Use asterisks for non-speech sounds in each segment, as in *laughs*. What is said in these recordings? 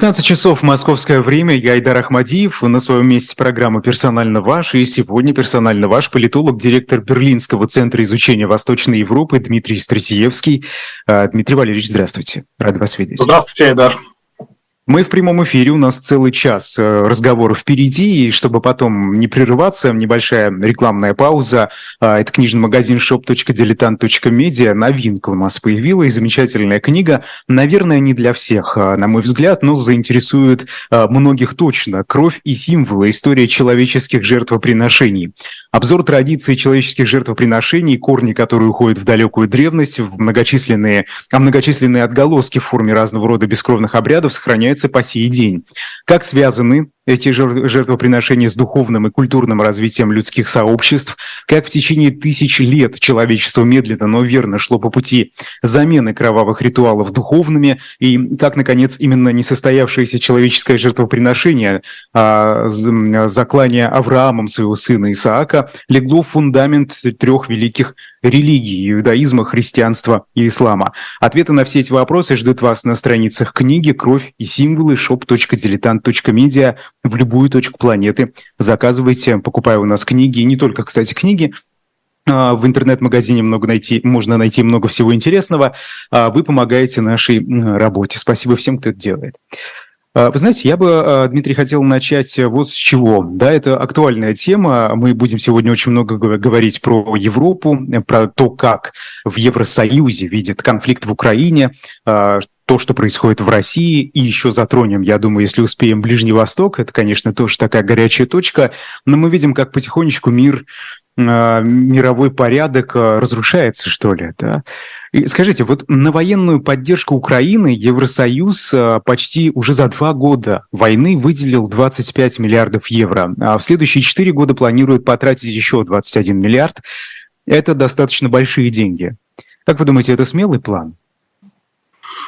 15 часов московское время. Я Айдар Ахмадиев. На своем месте программа «Персонально ваш». И сегодня «Персонально ваш» политолог, директор Берлинского центра изучения Восточной Европы Дмитрий Стратиевский. А, Дмитрий Валерьевич, здравствуйте. Рад вас видеть. Здравствуйте, Айдар. Мы в прямом эфире, у нас целый час э, разговоров впереди, и чтобы потом не прерываться, небольшая рекламная пауза. А, это книжный магазин shop.diletant.media. Новинка у нас появилась, замечательная книга. Наверное, не для всех, а, на мой взгляд, но заинтересует а, многих точно. «Кровь и символы. История человеческих жертвоприношений». Обзор традиций человеческих жертвоприношений, корни, которые уходят в далекую древность, в многочисленные, а многочисленные отголоски в форме разного рода бескровных обрядов сохраняются по сей день. Как связаны эти жертвоприношения с духовным и культурным развитием людских сообществ, как в течение тысяч лет человечество медленно, но верно шло по пути замены кровавых ритуалов духовными, и как, наконец, именно несостоявшееся человеческое жертвоприношение, а, заклание Авраамом своего сына Исаака, легло в фундамент трех великих религий – иудаизма, христианства и ислама. Ответы на все эти вопросы ждут вас на страницах книги «Кровь и символы» shop.diletant.media в любую точку планеты. Заказывайте, покупая у нас книги, и не только, кстати, книги, а, в интернет-магазине много найти, можно найти много всего интересного. А, вы помогаете нашей работе. Спасибо всем, кто это делает. А, вы знаете, я бы, Дмитрий, хотел начать вот с чего. Да, это актуальная тема. Мы будем сегодня очень много говорить про Европу, про то, как в Евросоюзе видят конфликт в Украине, то, что происходит в России, и еще затронем, я думаю, если успеем, Ближний Восток, это, конечно, тоже такая горячая точка, но мы видим, как потихонечку мир, э, мировой порядок э, разрушается, что ли, да. И скажите, вот на военную поддержку Украины Евросоюз э, почти уже за два года войны выделил 25 миллиардов евро, а в следующие четыре года планирует потратить еще 21 миллиард. Это достаточно большие деньги. Как вы думаете, это смелый план?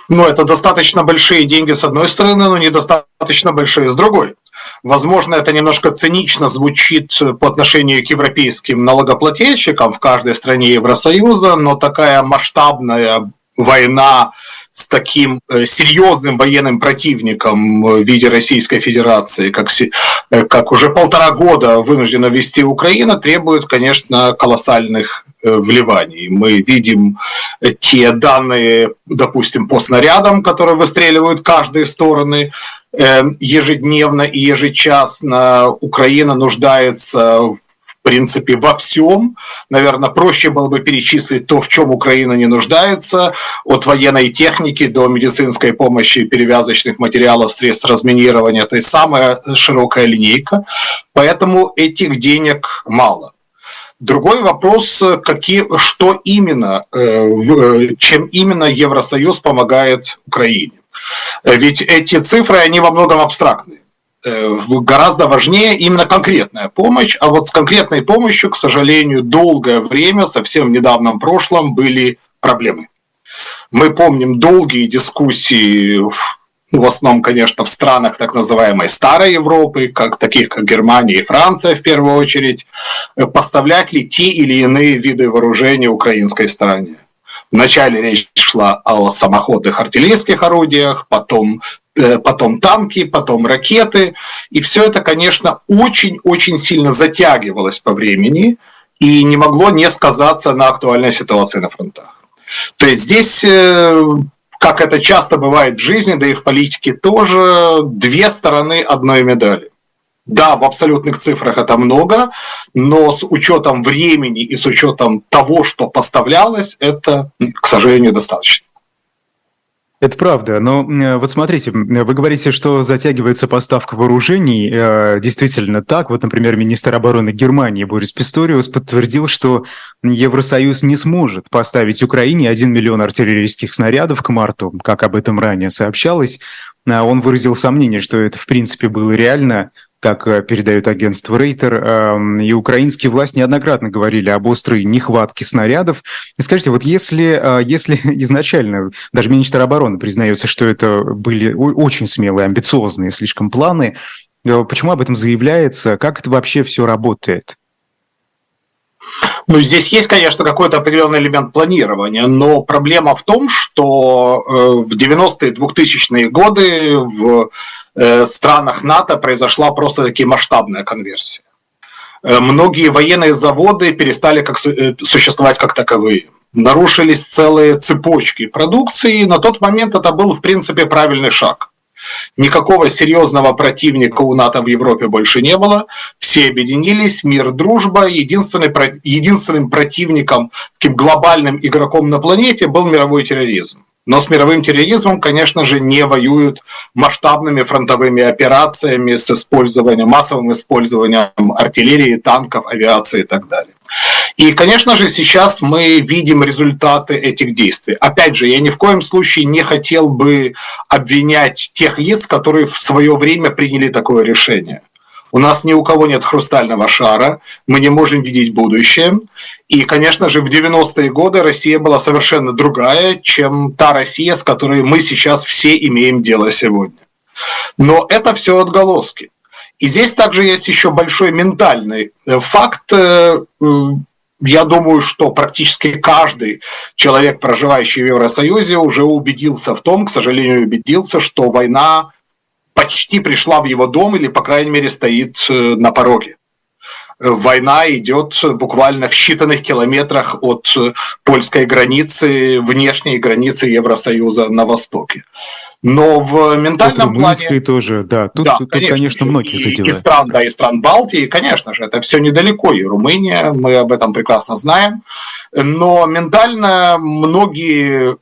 Ну, это достаточно большие деньги с одной стороны, но недостаточно большие с другой. Возможно, это немножко цинично звучит по отношению к европейским налогоплательщикам в каждой стране Евросоюза, но такая масштабная война с таким э, серьезным военным противником в виде Российской Федерации, как, э, как уже полтора года вынуждена вести Украина, требует, конечно, колоссальных Э, вливаний. Мы видим э, те данные, допустим, по снарядам, которые выстреливают каждые стороны э, ежедневно и ежечасно. Украина нуждается в принципе, во всем. Наверное, проще было бы перечислить то, в чем Украина не нуждается, от военной техники до медицинской помощи, перевязочных материалов, средств разминирования. То есть самая широкая линейка. Поэтому этих денег мало. Другой вопрос, какие, что именно, э, чем именно Евросоюз помогает Украине. Ведь эти цифры, они во многом абстрактные. Э, гораздо важнее именно конкретная помощь, а вот с конкретной помощью, к сожалению, долгое время, совсем в недавнем прошлом, были проблемы. Мы помним долгие дискуссии ну, в основном, конечно, в странах так называемой старой Европы, как, таких как Германия и Франция в первую очередь, э, поставлять ли те или иные виды вооружения украинской стороне. Вначале речь шла о самоходных артиллерийских орудиях, потом, потом танки, потом ракеты. И все это, конечно, очень-очень сильно затягивалось по времени и не могло не сказаться на актуальной ситуации на фронтах. То есть здесь э, как это часто бывает в жизни, да и в политике тоже, две стороны одной медали. Да, в абсолютных цифрах это много, но с учетом времени и с учетом того, что поставлялось, это, к сожалению, достаточно. Это правда, но вот смотрите, вы говорите, что затягивается поставка вооружений. Э, действительно так. Вот, например, министр обороны Германии Борис Писториус подтвердил, что Евросоюз не сможет поставить Украине 1 миллион артиллерийских снарядов к марту, как об этом ранее сообщалось. А он выразил сомнение, что это в принципе было реально, как э, передает агентство Рейтер, эм, и украинские власти неоднократно говорили об острой нехватке снарядов. И скажите, вот если, э, если *laughs* изначально даже министр обороны признается, что это были очень смелые, амбициозные слишком планы, э, почему об этом заявляется? Как это вообще все работает? Ну, здесь есть, конечно, какой-то определенный элемент планирования, но проблема в том, что в 90-е, 2000-е годы в э, странах НАТО произошла просто таки масштабная конверсия. Э, многие военные заводы перестали как, существовать как таковые. Нарушились целые цепочки продукции. На тот момент это был, в принципе, правильный шаг. Никакого серьезного противника у НАТО в Европе больше не было. Все объединились, мир, дружба. Единственный, единственным противником, таким глобальным игроком на планете был мировой терроризм. Но с мировым терроризмом, конечно же, не воюют масштабными фронтовыми операциями с использованием, массовым использованием артиллерии, танков, авиации и так далее. И, конечно же, сейчас мы видим результаты этих действий. Опять же, я ни в коем случае не хотел бы обвинять тех лиц, которые в свое время приняли такое решение. У нас ни у кого нет хрустального шара, мы не можем видеть будущее. И, конечно же, в 90-е годы Россия была совершенно другая, чем та Россия, с которой мы сейчас все имеем дело сегодня. Но это все отголоски. И здесь также есть еще большой ментальный э, факт. Э, я думаю, что практически каждый человек, проживающий в Евросоюзе, уже убедился в том, к сожалению, убедился, что война почти пришла в его дом или, по крайней мере, стоит э, на пороге. Война идет буквально в считанных километрах от польской границы, внешней границы Евросоюза на востоке. Но в ментальном плане... тоже, да. Тут, да, тут конечно, конечно многие задевают. И стран, да, и стран Балтии, конечно же, это все недалеко, и Румыния, мы об этом прекрасно знаем. Но ментально многие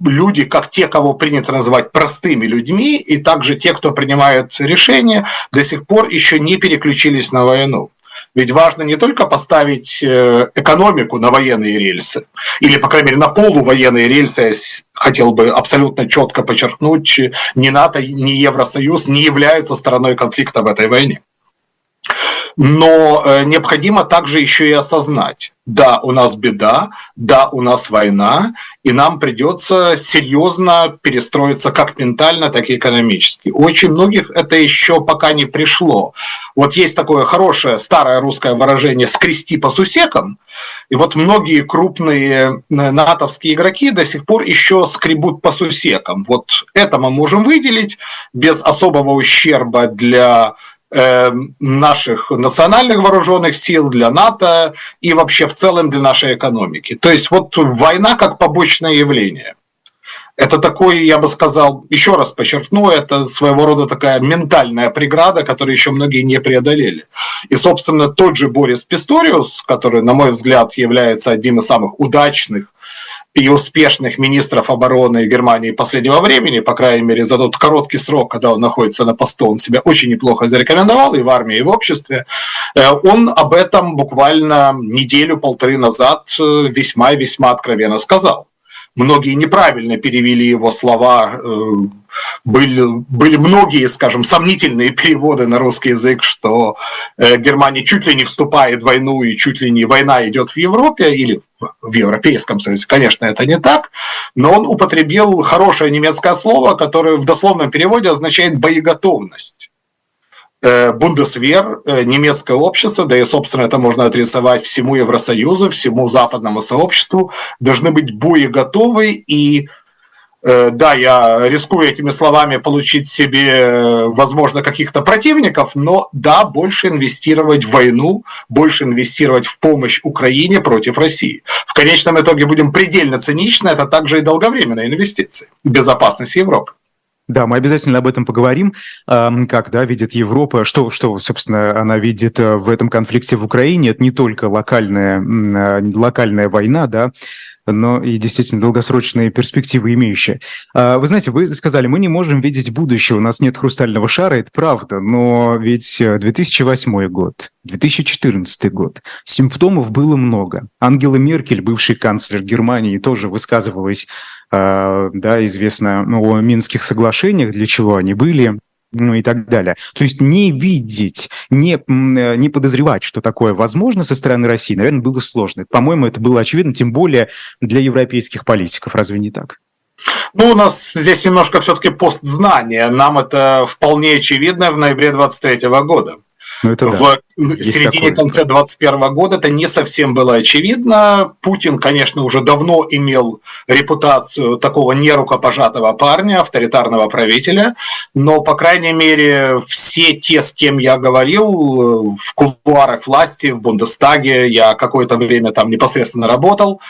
люди, как те, кого принято называть простыми людьми, и также те, кто принимает решения, до сих пор еще не переключились на войну. Ведь важно не только поставить э, экономику на военные рельсы, или, по крайней мере, на полувоенные рельсы, я хотел бы абсолютно четко подчеркнуть, ни НАТО, ни Евросоюз не являются стороной конфликта в этой войне. Но э, необходимо также еще и осознать, да, у нас беда, да, у нас война, и нам придется серьезно перестроиться как ментально, так и экономически. У очень многих это еще пока не пришло. Вот есть такое хорошее старое русское выражение «скрести по сусекам», и вот многие крупные э, натовские игроки до сих пор еще скребут по сусекам. Вот это мы можем выделить без особого ущерба для наших национальных вооруженных сил, для НАТО и вообще в целом для нашей экономики. То есть вот война как побочное явление. Это такой, я бы сказал, еще раз подчеркну, это своего рода такая ментальная преграда, которую еще многие не преодолели. И, собственно, тот же Борис Писториус, который, на мой взгляд, является одним из самых удачных и успешных министров обороны Германии последнего времени, по крайней мере, за тот короткий срок, когда он находится на посту, он себя очень неплохо зарекомендовал и в армии, и в обществе. Э, он об этом буквально неделю-полторы назад э, весьма-весьма откровенно сказал. Многие неправильно перевели его слова э, были, были многие, скажем, сомнительные переводы на русский язык, что э, Германия чуть ли не вступает в войну и чуть ли не война идет в Европе или в Европейском Союзе. Конечно, это не так, но он употребил хорошее немецкое слово, которое в дословном переводе означает «боеготовность». Э, Бундесвер, э, немецкое общество, да и, собственно, это можно отрисовать всему Евросоюзу, всему западному сообществу, должны быть боеготовы и Э, да, я рискую этими словами получить себе, возможно, каких-то противников, но да, больше инвестировать в войну, больше инвестировать в помощь Украине против России. В конечном итоге будем предельно циничны, это также и долговременные инвестиции безопасность Европы. Да, мы обязательно об этом поговорим, как да, видит Европа, что, что, собственно, она видит э, в этом конфликте в Украине. Это не только локальная, локальная война, да, но и действительно долгосрочные перспективы имеющие. А, вы знаете, вы сказали, мы не можем видеть будущее, у нас нет хрустального шара, это правда, но ведь 2008 э, год, 2014 год, симптомов было много. Ангела Меркель, бывший канцлер Германии, тоже высказывалась, а, да, известно о Минских соглашениях, для чего они были, ну и так далее. То есть не видеть, не, э, не подозревать, что такое возможно со стороны России, наверное, было сложно. По-моему, это было очевидно, тем более для европейских политиков. Разве не так? Ну, у нас здесь немножко все-таки постзнание. Нам это вполне очевидно в ноябре 23 года. Ну, это в да. середине-конце 2021 года это не совсем было очевидно. Путин, конечно, уже давно имел репутацию такого нерукопожатого парня, авторитарного правителя, но, по крайней мере, все те, с кем я говорил в кулуарах власти, в Бундестаге, я какое-то время там непосредственно работал,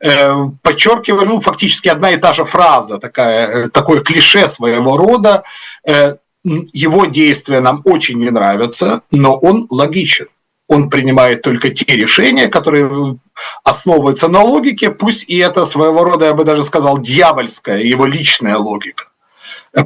э, подчеркивали, ну, фактически одна и та же фраза, такая, э, такое клише своего рода, э, его действия нам очень не нравятся, но он логичен. Он принимает только те решения, которые основываются на логике, пусть и это своего рода, я бы даже сказал, дьявольская, его личная логика.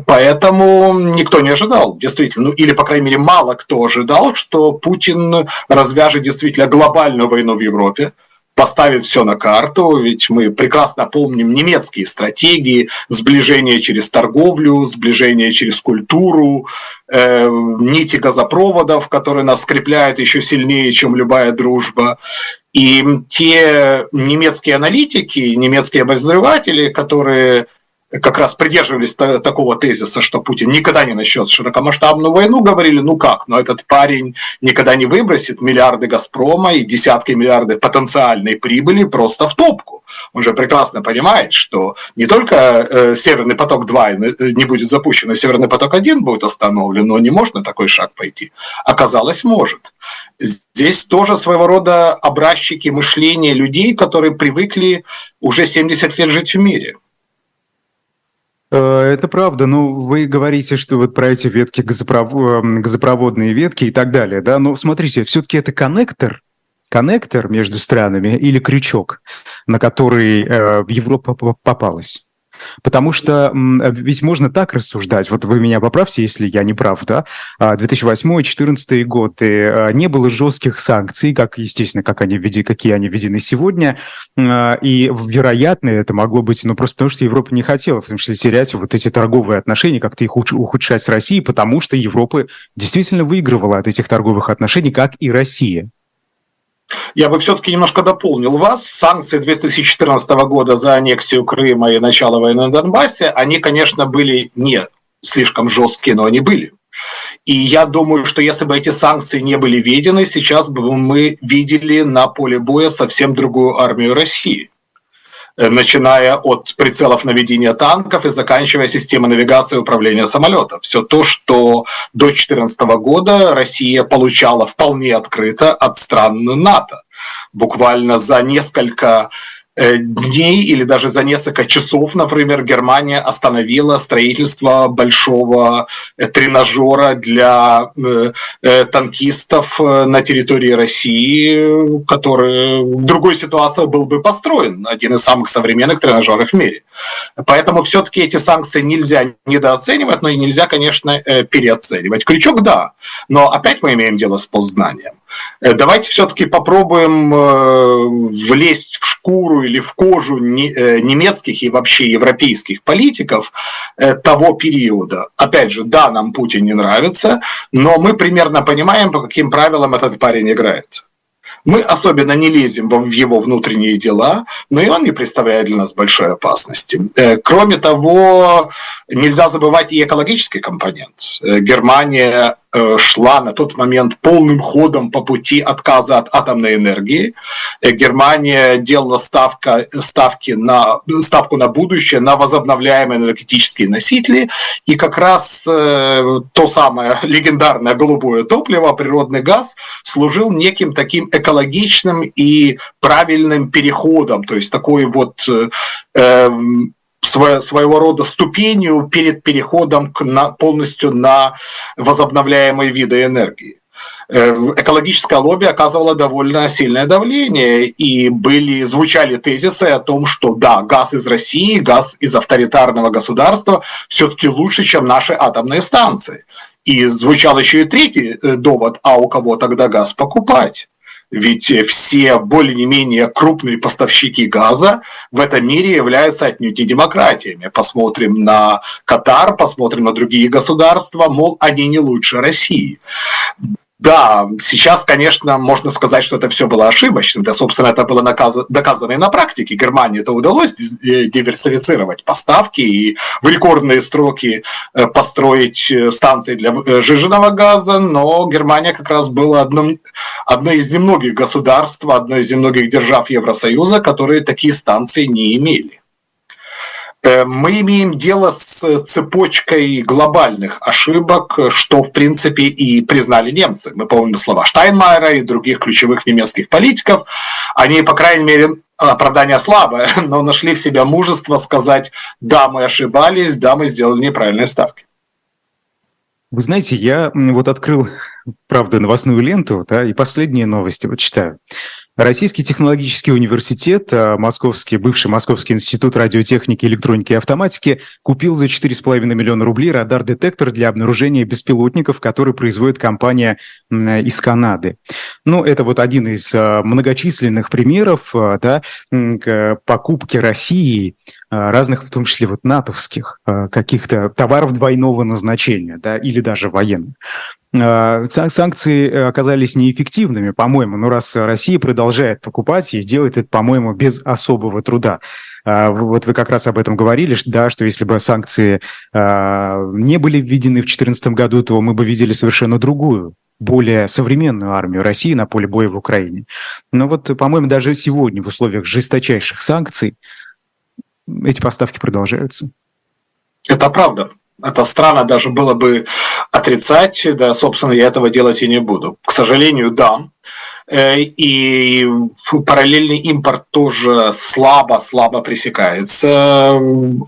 Поэтому никто не ожидал, действительно, ну или, по крайней мере, мало кто ожидал, что Путин развяжет действительно глобальную войну в Европе, поставит все на карту, ведь мы прекрасно помним немецкие стратегии, сближение через торговлю, сближение через культуру, э, нити газопроводов, которые нас скрепляют еще сильнее, чем любая дружба. И те немецкие аналитики, немецкие обозреватели, которые как раз придерживались такого тезиса, что Путин никогда не начнет широкомасштабную войну, говорили, ну как, но этот парень никогда не выбросит миллиарды «Газпрома» и десятки миллиардов потенциальной прибыли просто в топку. Он же прекрасно понимает, что не только э, «Северный поток-2» э, не будет запущен, а «Северный поток-1» будет остановлен, но не можно такой шаг пойти. Оказалось, может. Здесь тоже своего рода образчики мышления людей, которые привыкли уже 70 лет жить в мире – это правда. Ну, вы говорите, что вот про эти ветки, эм, газопроводные ветки и так далее, да? Но смотрите, все-таки это коннектор, коннектор между странами или крючок, на который э, Европа попалась? Потому что ведь можно так рассуждать, вот вы меня поправьте, если я не прав, да, 2008-2014 год, и а, не было жестких санкций, как, естественно, как они введи, какие они введены сегодня, а, и, вероятно, это могло быть, ну, просто потому что Европа не хотела, в том числе, терять вот эти торговые отношения, как-то их ухудшать с Россией, потому что Европа действительно выигрывала от этих торговых отношений, как и Россия. Я бы все-таки немножко дополнил вас. Санкции 2014 года за аннексию Крыма и начало войны на Донбассе, они, конечно, были не слишком жесткие, но они были. И я думаю, что если бы эти санкции не были введены, сейчас бы мы видели на поле боя совсем другую армию России. Э, начиная от прицелов наведения танков и заканчивая системой навигации и управления самолетов. Все то, что до 2014 года Россия получала вполне открыто от стран НАТО. Буквально за несколько дней или даже за несколько часов, например, Германия остановила строительство большого э, тренажера для э, танкистов на территории России, который в другой ситуации был бы построен, один из самых современных тренажеров в мире. Поэтому все-таки эти санкции нельзя недооценивать, но и нельзя, конечно, переоценивать. Крючок – да, но опять мы имеем дело с постзнанием. Э, давайте все-таки попробуем э, влезть в шкуру или в кожу э, немецких и вообще европейских политиков того периода. Опять же, да, нам Путин не нравится, но мы примерно понимаем, по каким правилам этот парень играет. Мы особенно не лезем в его внутренние дела, но и он не представляет для нас большой опасности. Кроме того, нельзя забывать и экологический компонент. Германия шла на тот момент полным ходом по пути отказа от атомной энергии. Э, Германия делала ставка, ставки на, ставку на будущее, на возобновляемые энергетические носители. И как раз э, то самое *laughs* легендарное голубое топливо, природный газ, служил неким таким экологичным и правильным переходом. То есть такой вот э, своего рода ступенью перед переходом к, на, полностью на возобновляемые виды энергии. Э, экологическое лобби оказывало довольно сильное давление, и были, звучали тезисы о том, что да, газ из России, газ из авторитарного государства все-таки лучше, чем наши атомные станции. И звучал еще и третий э, довод, а у кого тогда газ покупать? Ведь все более-менее крупные поставщики газа в этом мире являются отнюдь не демократиями. Посмотрим на Катар, посмотрим на другие государства, мол, они не лучше России. Да, сейчас, конечно, можно сказать, что это все было ошибочным. Да, собственно, это было доказано и на практике. Германии это удалось э, диверсифицировать поставки и в рекордные сроки э, построить э, станции для жиженного газа, но Германия как раз была одном, одной из немногих государств, одной из немногих держав Евросоюза, которые такие станции не имели. Э, мы имеем дело с цепочкой глобальных ошибок, что, в принципе, и признали немцы. Мы помним слова Штайнмайера и других ключевых немецких политиков. Они, по крайней мере, оправдание слабое, *laughs* но нашли в себя мужество сказать, да, мы ошибались, да, мы сделали неправильные ставки. Вы знаете, я вот открыл, правда, новостную ленту, да, и последние новости вот читаю. Российский технологический университет, а, Московский, бывший Московский институт радиотехники, электроники и автоматики купил за 4,5 миллиона рублей радар-детектор для обнаружения беспилотников, который производит компания из Канады. Ну, это вот один из а, многочисленных примеров а, да, покупки России разных, в том числе вот натовских, каких-то товаров двойного назначения, да, или даже военных. А, санкции э, оказались неэффективными, по-моему, но раз Россия продолжает покупать и делает это, по-моему, без особого труда. А, вот вы как раз об этом говорили, да, что если бы санкции не были введены в 2014 году, то мы бы видели совершенно другую более современную армию России на поле боя в Украине. Но вот, по-моему, даже сегодня в условиях жесточайших санкций эти поставки продолжаются. Это правда. Это странно даже было бы отрицать, да, собственно, я этого делать и не буду. К сожалению, да. Э, и параллельный импорт тоже слабо-слабо пресекается.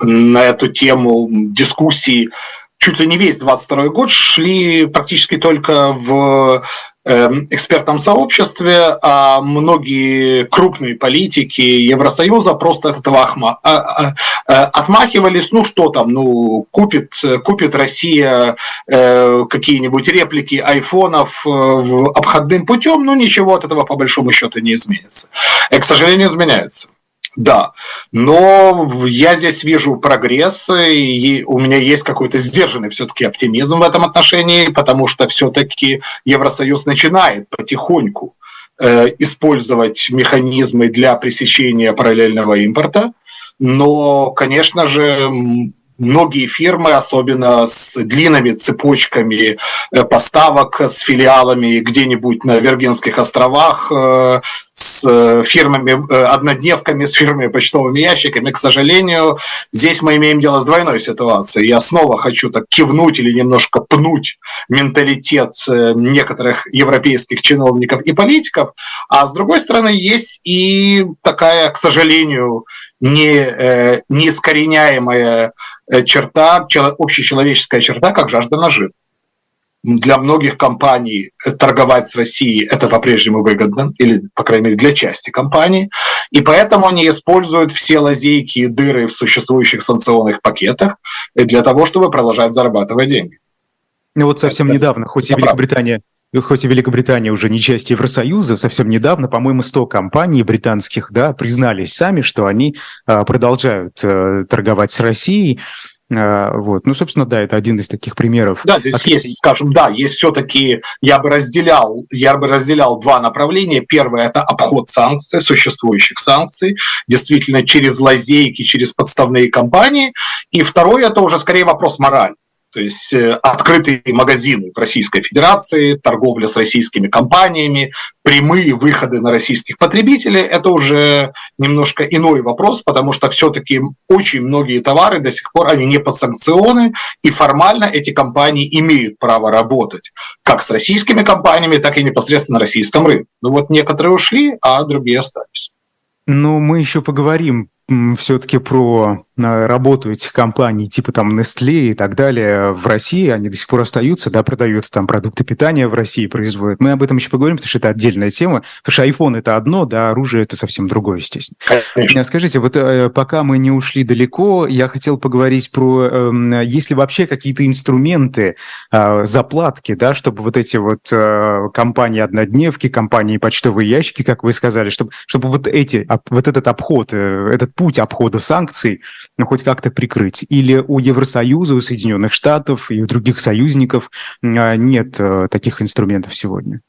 На эту тему дискуссии чуть ли не весь 22 год шли практически только в экспертном сообществе, а многие крупные политики Евросоюза просто от этого а, а, а, отмахивались. Ну что там, ну купит, купит Россия э, какие-нибудь реплики айфонов э, обходным путем, ну ничего от этого по большому счету не изменится. И, к сожалению, изменяется. Да, но я здесь вижу прогресс, и у меня есть какой-то сдержанный все-таки оптимизм в этом отношении, потому что все-таки Евросоюз начинает потихоньку э, использовать механизмы для пресечения параллельного импорта, но, конечно же, многие фирмы, особенно с длинными цепочками э, поставок, с филиалами где-нибудь на Виргинских островах, э, с фирмами, э, однодневками, с фирмами почтовыми ящиками. К сожалению, здесь мы имеем дело с двойной ситуацией. Я снова хочу так кивнуть или немножко пнуть менталитет некоторых европейских чиновников и политиков, а с другой стороны есть и такая, к сожалению, не, неискореняемая Э, черта, общечеловеческая черта, как жажда наживы. Для многих компаний торговать с Россией это по-прежнему выгодно, или, по крайней мере, для части компаний. И поэтому они используют все лазейки и дыры в существующих санкционных пакетах для того, чтобы продолжать зарабатывать деньги. Ну вот совсем это, недавно, хоть и Великобритания хоть и Великобритания уже не часть Евросоюза, совсем недавно, по-моему, 100 компаний британских да, признались сами, что они а, продолжают а, торговать с Россией. А, вот. Ну, собственно, да, это один из таких примеров. Да, здесь а есть, скажем, да, есть все-таки, я бы разделял, я бы разделял два направления. Первое – это обход санкций, существующих санкций, действительно через лазейки, через подставные компании. И второе – это уже скорее вопрос морали. То есть э, открытые магазины Российской Федерации, торговля с российскими компаниями, прямые выходы на российских потребителей – это уже немножко иной вопрос, потому что все-таки очень многие товары до сих пор они не под санкционы, и формально эти компании имеют право работать как с российскими компаниями, так и непосредственно на российском рынке. Ну вот некоторые ушли, а другие остались. Ну, мы еще поговорим все-таки про работу этих компаний, типа там Nestle и так далее в России, они до сих пор остаются, да, продают там продукты питания в России, производят. Мы об этом еще поговорим, потому что это отдельная тема, потому что iPhone это одно, да, оружие это совсем другое, естественно. Конечно. Скажите, вот э, пока мы не ушли далеко, я хотел поговорить про, эм, есть ли вообще какие-то инструменты э, заплатки, да, чтобы вот эти вот э, компании-однодневки, компании почтовые ящики, как вы сказали, чтобы, чтобы вот эти, вот этот обход, этот путь обхода санкций, ну, хоть как-то прикрыть? Или у Евросоюза, у Соединенных Штатов и у других союзников нет таких инструментов сегодня?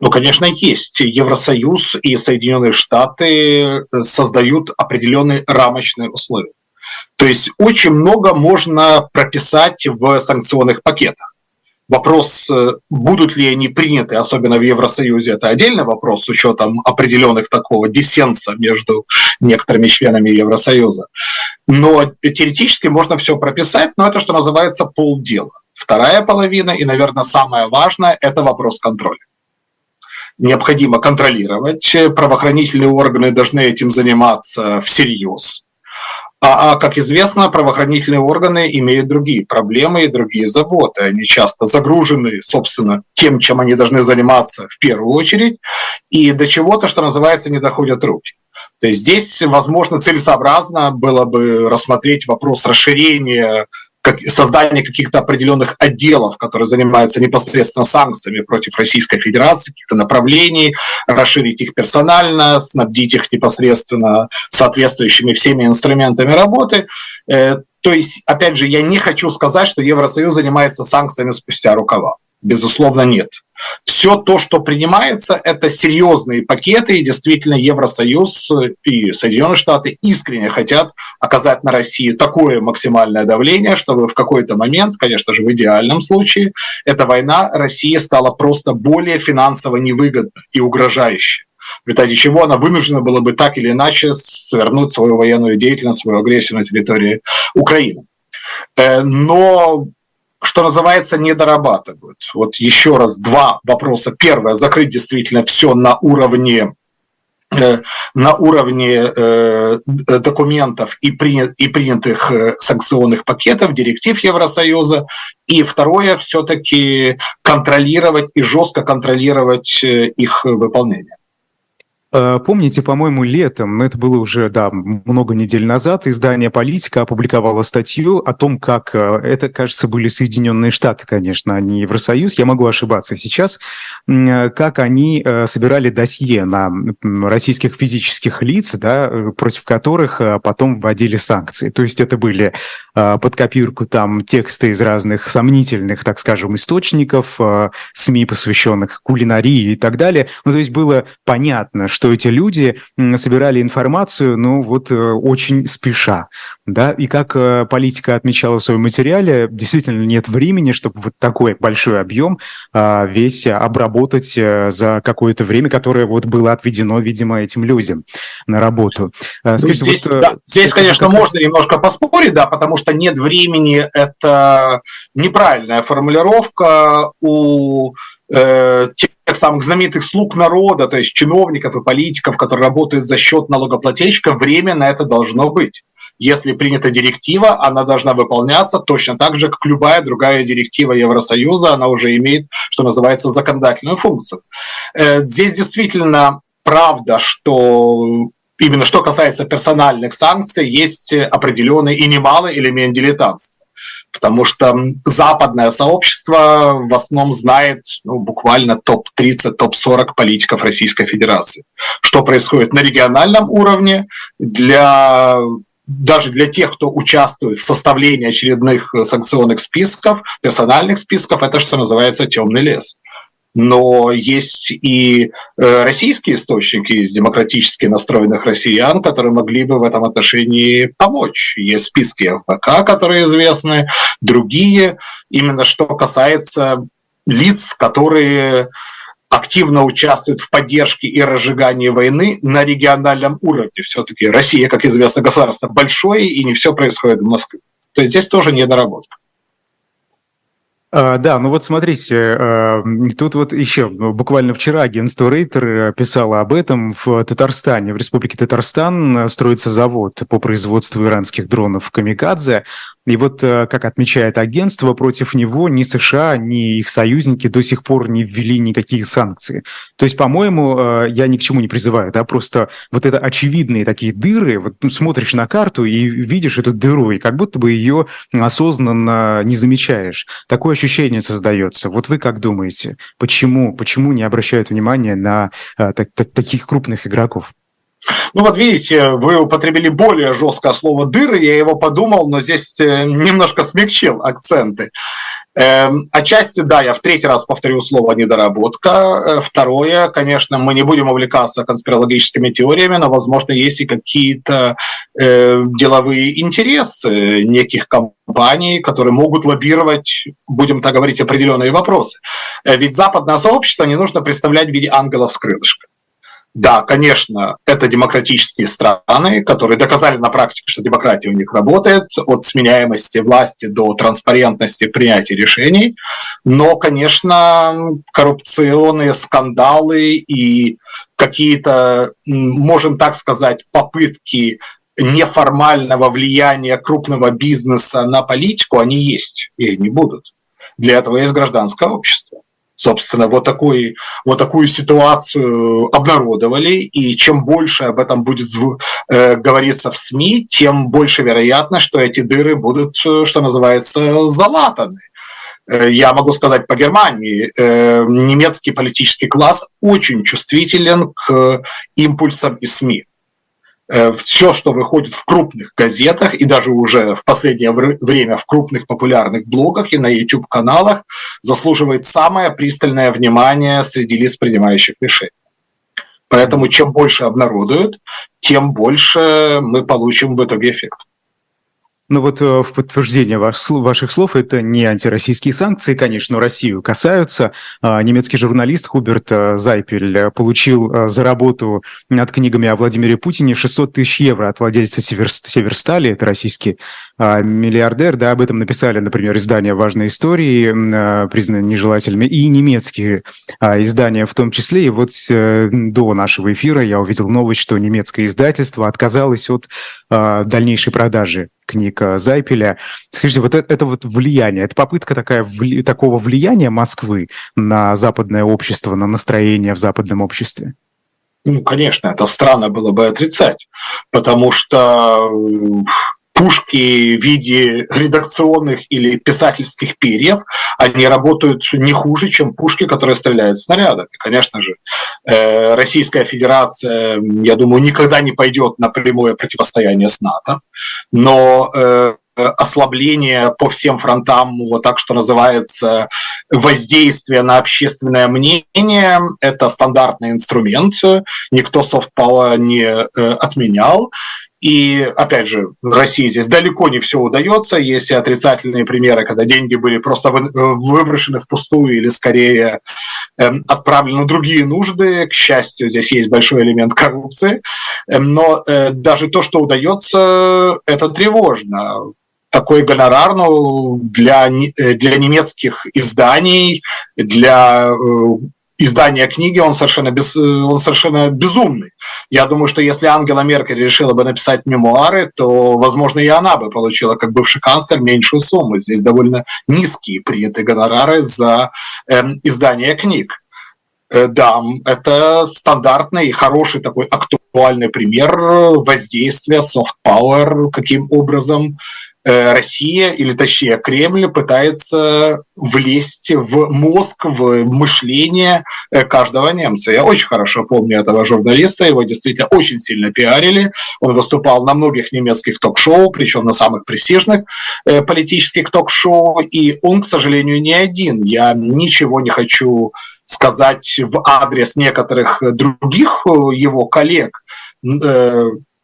Ну, конечно, есть. Евросоюз и Соединенные Штаты создают определенные рамочные условия. То есть очень много можно прописать в санкционных пакетах. Вопрос, э, будут ли они приняты, особенно в Евросоюзе, это отдельный вопрос с учетом определенных такого диссенса между некоторыми членами Евросоюза. Но теоретически можно все прописать, но это, что называется, полдела. Вторая половина, и, наверное, самое важное, это вопрос контроля необходимо контролировать. Правоохранительные органы должны этим заниматься всерьез. А, а, как известно, правоохранительные органы имеют другие проблемы и другие заботы. Они часто загружены, собственно, тем, чем они должны заниматься в первую очередь, и до чего-то, что называется, не доходят руки. То есть здесь, возможно, целесообразно было бы рассмотреть вопрос расширения как, создание каких-то определенных отделов, которые занимаются непосредственно санкциями против Российской Федерации, каких-то направлений, расширить их персонально, снабдить их непосредственно соответствующими всеми инструментами работы. Э, то есть, опять же, я не хочу сказать, что Евросоюз занимается санкциями спустя рукава. Безусловно, нет. Все то, что принимается, это серьезные пакеты, и действительно Евросоюз и Соединенные Штаты искренне хотят оказать на Россию такое максимальное давление, чтобы в какой-то момент, конечно же, в идеальном случае, эта война России стала просто более финансово невыгодной и угрожающей в результате чего она вынуждена была бы так или иначе свернуть свою военную деятельность, свою агрессию на территории Украины. Э, но что называется, не дорабатывают. Вот еще раз два вопроса. Первое, закрыть действительно все на уровне э, на уровне э, документов и, и принятых э, санкционных пакетов, директив Евросоюза. И второе, все-таки контролировать и жестко контролировать их выполнение. Э, помните, по-моему, летом, но это было уже, да, много недель назад, издание «Политика» опубликовало статью о том, как, э, это, кажется, были Соединенные Штаты, конечно, а не Евросоюз, я могу ошибаться сейчас, э, как они собирали досье на российских физических лиц, да, против которых потом вводили санкции. То есть это были под копирку там тексты из разных сомнительных, так скажем, источников, СМИ, посвященных кулинарии и так далее. Ну, то есть было понятно, что что эти люди собирали информацию, ну, вот э, очень спеша, да, и как э, политика отмечала в своем материале, действительно нет времени, чтобы вот такой большой объем а, весь обработать э, за какое-то время, которое вот было отведено, видимо, этим людям на работу. Ну, Скажите, здесь, вот, да, здесь, конечно, как... можно немножко поспорить, да, потому что нет времени, это неправильная формулировка у э, тех самых знаменитых слуг народа, то есть чиновников и политиков, которые работают за счет налогоплательщика, время на это должно быть. Если принята директива, она должна выполняться точно так же, как любая другая директива Евросоюза, она уже имеет, что называется, законодательную функцию. Э, здесь действительно правда, что именно что касается персональных санкций, есть определенный и немалый элемент дилетантства потому что западное сообщество в основном знает ну, буквально топ-30, топ-40 политиков Российской Федерации. Что происходит на региональном уровне для даже для тех, кто участвует в составлении очередных санкционных списков, персональных списков, это что называется темный лес но есть и э, российские источники из демократически настроенных россиян, которые могли бы в этом отношении помочь. Есть списки ФБК, которые известны, другие, именно что касается лиц, которые активно участвуют в поддержке и разжигании войны на региональном уровне. Все-таки Россия, как известно, государство большое, и не все происходит в Москве. То есть здесь тоже недоработка. А, да, ну вот смотрите, а, тут вот еще ну, буквально вчера агентство Рейтер э, писало об этом в Татарстане. В республике Татарстан э, строится завод по производству иранских дронов «Камикадзе». И вот, э, как отмечает агентство, против него ни США, ни их союзники до сих пор не ввели никакие санкции. То есть, по-моему, э, я ни к чему не призываю, да, просто вот это очевидные такие дыры, вот ну, смотришь на карту и видишь эту дыру, и как будто бы ее осознанно не замечаешь. Такое ощущение создается. Вот вы как думаете, почему, почему не обращают внимания на а, так, так, таких крупных игроков? Ну вот видите, вы употребили более жесткое слово «дыры», я его подумал, но здесь э, немножко смягчил акценты. Эм, отчасти, да, я в третий раз повторю слово «недоработка». Э, второе, конечно, мы не будем увлекаться конспирологическими теориями, но, возможно, есть и какие-то э, деловые интересы неких компаний, которые могут лоббировать, будем так говорить, определенные вопросы. Э, ведь западное сообщество не нужно представлять в виде ангелов с крылышками. Да, конечно, это демократические страны, которые доказали на практике, что демократия у них работает, от сменяемости власти до транспарентности принятия решений. Но, конечно, коррупционные скандалы и какие-то, можем так сказать, попытки неформального влияния крупного бизнеса на политику, они есть и они будут. Для этого есть гражданское общество собственно, вот, такой, вот такую ситуацию обнародовали, и чем больше об этом будет э, говориться в СМИ, тем больше вероятно, что эти дыры будут, э, что называется, залатаны. Э, я могу сказать по Германии, э, немецкий политический класс очень чувствителен к импульсам из СМИ. Э, все, что выходит в крупных газетах и даже уже в последнее время в крупных популярных блогах и на YouTube-каналах, заслуживает самое пристальное внимание среди лиц, принимающих решения. Поэтому чем больше обнародуют, тем больше мы получим в итоге эффект. Ну вот э, в подтверждение ваших слов, это не антироссийские санкции, конечно, Россию касаются. А, немецкий журналист Хуберт э, Зайпель э, получил за работу над книгами о Владимире Путине 600 тысяч евро от владельца Северстали, это российский а, миллиардер. Да, об этом написали, например, издания «Важные истории», признанные нежелательными, и немецкие а, издания в том числе. И вот до нашего эфира я увидел новость, что немецкое издательство отказалось от дальнейшей продажи книг э, Зайпеля. Скажите, вот это, это вот влияние, это попытка такая, вли, такого влияния Москвы на западное общество, на настроение в западном обществе? Ну, конечно, это странно было бы отрицать, потому что пушки в виде редакционных или писательских перьев, они работают не хуже, чем пушки, которые стреляют снарядами. Конечно же, э, Российская Федерация, я думаю, никогда не пойдет на прямое противостояние с НАТО, но э, ослабление по всем фронтам, вот так что называется, воздействие на общественное мнение, это стандартный инструмент, никто power не э, отменял. И, опять же, России здесь далеко не все удается. Есть и отрицательные примеры, когда деньги были просто выброшены впустую или, скорее, эм, отправлены на другие нужды. К счастью, здесь есть большой элемент коррупции. Эм, но э, даже то, что удается, это тревожно такой гонорар ну, для, э, для немецких изданий, для э, издания книги, он совершенно, без, он совершенно безумный. Я думаю, что если Ангела Меркель решила бы написать мемуары, то, возможно, и она бы получила, как бывший канцлер, меньшую сумму. Здесь довольно низкие принятые гонорары за э, издание книг. Э, да, это стандартный и хороший такой актуальный пример воздействия soft power, каким образом Э, Россия, или точнее Кремль, пытается влезть в мозг, в мышление э, каждого немца. Я очень хорошо помню этого журналиста, его действительно очень сильно пиарили. Он выступал на многих немецких ток-шоу, причем на самых престижных э, политических ток-шоу, и он, к сожалению, не один. Я ничего не хочу сказать в адрес некоторых других его коллег,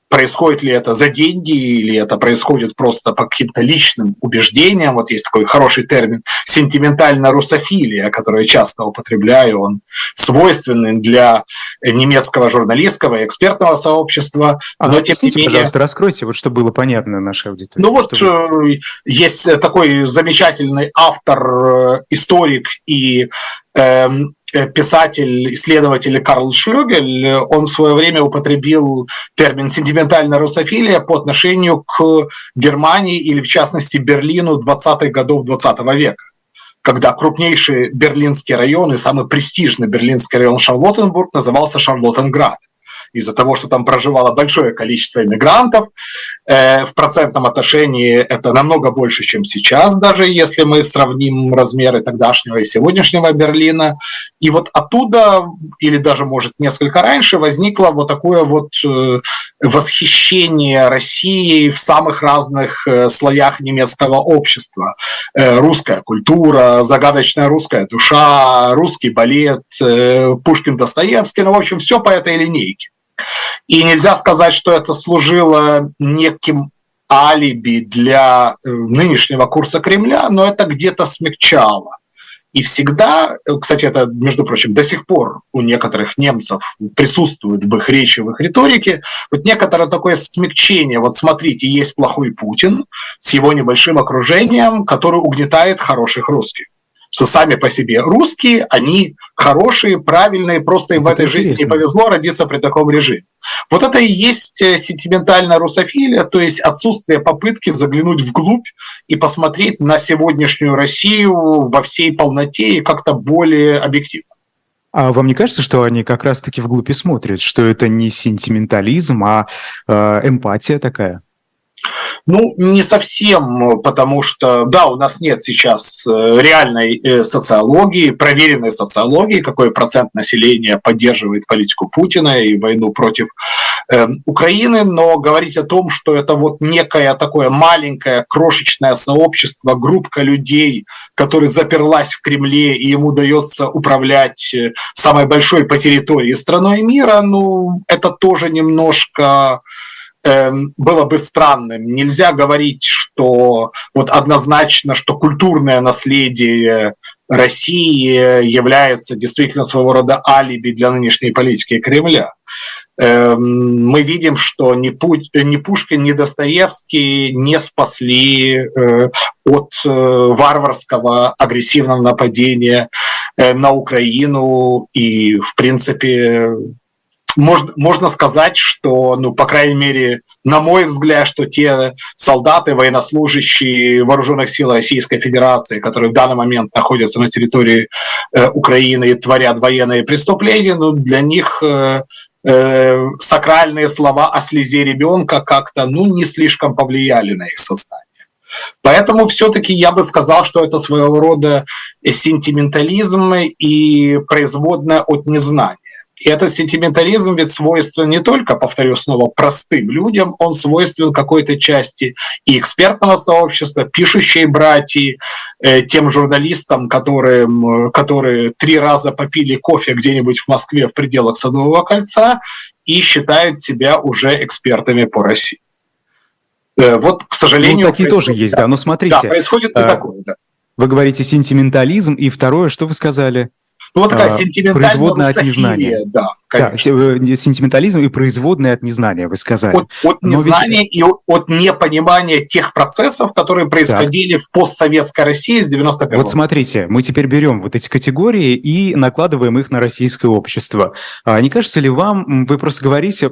происходит ли это за деньги или это происходит просто по каким-то личным убеждениям. Вот есть такой хороший термин сентиментально-русофилия, который я часто употребляю. Он свойственный для немецкого журналистского и экспертного сообщества. А, но, тем не менее... пожалуйста, раскройте, вот чтобы было понятно нашей аудитории. Ну вот чтобы... Э, есть такой замечательный автор, э, историк и эм, писатель, исследователь Карл Шлюгель, он в свое время употребил термин «сентиментальная русофилия» по отношению к Германии или, в частности, Берлину 20-х годов 20 -го века когда крупнейший берлинский район и самый престижный берлинский район Шарлоттенбург назывался Шарлоттенград из-за того, что там проживало большое количество иммигрантов. Э, в процентном отношении это намного больше, чем сейчас, даже если мы сравним размеры тогдашнего и сегодняшнего Берлина. И вот оттуда, или даже, может, несколько раньше, возникло вот такое вот э, восхищение Россией в самых разных э, слоях немецкого общества. Русская культура, загадочная русская душа, русский балет, Пушкин, Достоевский, ну, в общем, все по этой линейке. И нельзя сказать, что это служило неким алиби для нынешнего курса Кремля, но это где-то смягчало. И всегда, кстати, это, между прочим, до сих пор у некоторых немцев присутствует в их речи, в их риторике, вот некоторое такое смягчение. Вот смотрите, есть плохой Путин с его небольшим окружением, который угнетает хороших русских что сами по себе русские, они хорошие, правильные, просто им это в этой интересно. жизни не повезло родиться при таком режиме. Вот это и есть э, сентиментальная русофилия, то есть отсутствие попытки заглянуть вглубь и посмотреть на сегодняшнюю Россию во всей полноте и как-то более объективно. А вам не кажется, что они как раз-таки вглубь и смотрят, что это не сентиментализм, а э, эмпатия такая? Ну, не совсем, потому что, да, у нас нет сейчас э, реальной э, социологии, проверенной социологии, какой процент населения поддерживает политику Путина и войну против э, Украины, но говорить о том, что это вот некое такое маленькое, крошечное сообщество, группка людей, которая заперлась в Кремле, и ему удается управлять э, самой большой по территории страной мира, ну, это тоже немножко Эм, было бы странным. Нельзя говорить, что вот однозначно, что культурное наследие России является действительно своего рода алиби для нынешней политики Кремля. Эм, мы видим, что ни, Путь, ни Пушкин, ни Достоевский не спасли э, от э, варварского агрессивного нападения э, на Украину и, в принципе, можно, можно сказать, что, ну, по крайней мере, на мой взгляд, что те солдаты, военнослужащие вооруженных сил Российской Федерации, которые в данный момент находятся на территории э, Украины и творят военные преступления, ну, для них э, э, сакральные слова о слезе ребенка как-то, ну, не слишком повлияли на их сознание. Поэтому все-таки я бы сказал, что это своего рода сентиментализм и производное от незнания. И этот сентиментализм ведь свойствен не только, повторю снова, простым людям, он свойствен какой-то части и экспертного сообщества, пишущей братьи, э, тем журналистам, которые, которые три раза попили кофе где-нибудь в Москве в пределах Садового кольца и считают себя уже экспертами по России. Э, вот, к сожалению... Ну, такие тоже есть, да, но смотрите. Да, происходит а, такое, да. Вы говорите сентиментализм, и второе, что вы сказали? Ну, вот такая а, сентиментальная от незнания. Да, конечно. Да, сентиментализм и производная от незнания, вы сказали. От, от незнания ведь... и от непонимания тех процессов, которые происходили так. в постсоветской России с 91 Вот смотрите, мы теперь берем вот эти категории и накладываем их на российское общество. А не кажется ли вам, вы просто говорите,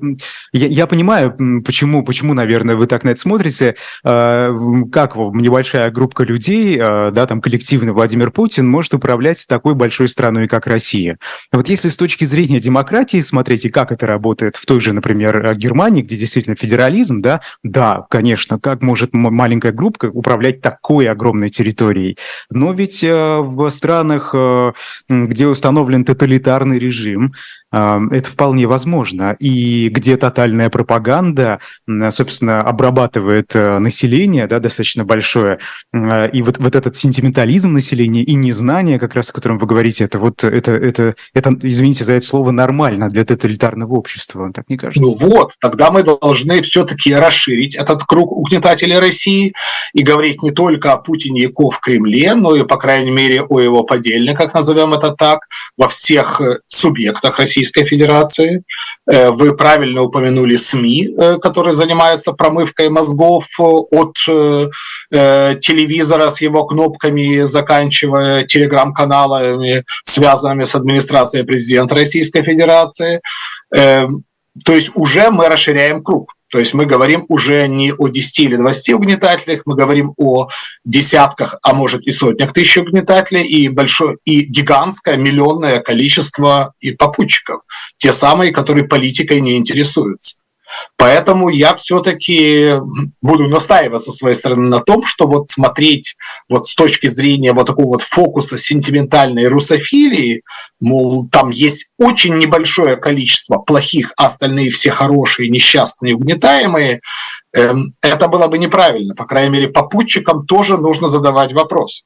я, я понимаю, почему, почему, наверное, вы так на это смотрите, а, как небольшая группа людей, а, да, там коллективный Владимир Путин может управлять такой большой страной, как Россия. Вот если с точки зрения демократии смотреть, и как это работает в той же, например, Германии, где действительно федерализм, да, да, конечно, как может маленькая группа управлять такой огромной территорией. Но ведь э, в странах, э, где установлен тоталитарный режим, это вполне возможно. И где тотальная пропаганда, собственно, обрабатывает э, население, да, достаточно большое, и вот, вот этот сентиментализм населения и незнание, как раз о котором вы говорите, это вот, это, это, это, извините за это слово, нормально для тоталитарного общества, так не кажется? Ну вот, тогда мы должны все-таки расширить этот круг угнетателей России и говорить не только о Путине Ко в Кремле, но и, по крайней мере, о его подельниках, назовем это так, во всех э, субъектах России Российской Федерации. Э, вы правильно упомянули СМИ, э, которые занимаются промывкой мозгов от э, телевизора с его кнопками, заканчивая телеграм-каналами, связанными с администрацией президента Российской Федерации. То есть уже мы расширяем круг. То есть мы говорим уже не о 10 или 20 угнетателях, мы говорим о десятках, а может и сотнях тысяч угнетателей и большое, и гигантское миллионное количество и попутчиков, те самые, которые политикой не интересуются. Поэтому я все-таки буду настаивать со своей стороны на том, что вот смотреть вот с точки зрения вот такого вот фокуса сентиментальной русофилии, мол, там есть очень небольшое количество плохих, а остальные все хорошие, несчастные, угнетаемые, эм, это было бы неправильно. По крайней мере, попутчикам тоже нужно задавать вопрос.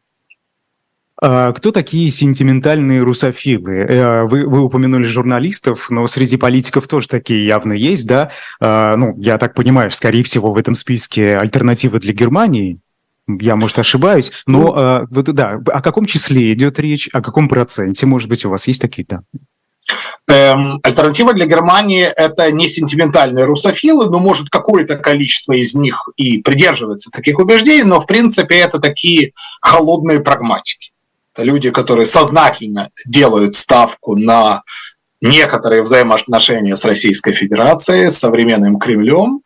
А кто такие сентиментальные русофилы? Э, вы, вы упомянули журналистов, но среди политиков тоже такие явно есть, да? А, ну, я так понимаю, скорее всего, в этом списке альтернативы для Германии. Я, может, ошибаюсь, но ну, а, вот, да, о каком числе идет речь, о каком проценте, может быть, у вас есть такие данные? Эм, альтернатива для Германии – это не сентиментальные русофилы, но, может, какое-то количество из них и придерживается таких убеждений, но, в принципе, это такие холодные прагматики люди, которые сознательно делают ставку на некоторые взаимоотношения с Российской Федерацией, с современным Кремлем.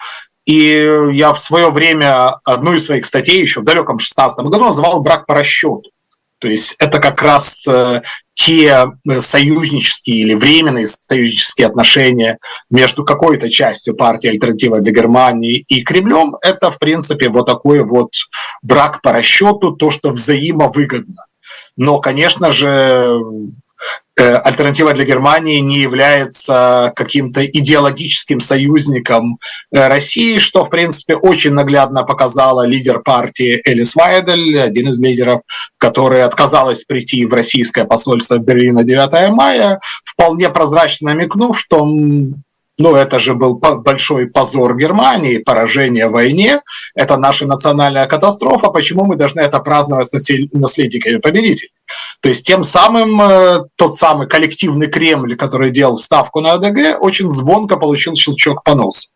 И я в свое время одну из своих статей еще в далеком 16 году называл «Брак по расчету». То есть это как раз э, те э, союзнические или временные союзнические отношения между какой-то частью партии «Альтернатива для Германии» и Кремлем. Это, в принципе, вот такой вот брак по расчету, то, что взаимовыгодно. Но, конечно же, э, альтернатива для Германии не является каким-то идеологическим союзником э, России, что, в принципе, очень наглядно показала лидер партии Элис Вайдель, один из лидеров, которая отказалась прийти в российское посольство Берлина 9 мая, вполне прозрачно намекнув, что ну, это же был большой позор Германии, поражение в войне. Это наша национальная катастрофа. Почему мы должны это праздновать с наследниками победителей? То есть тем самым э, тот самый коллективный Кремль, который делал ставку на АДГ, очень звонко получил щелчок по носу.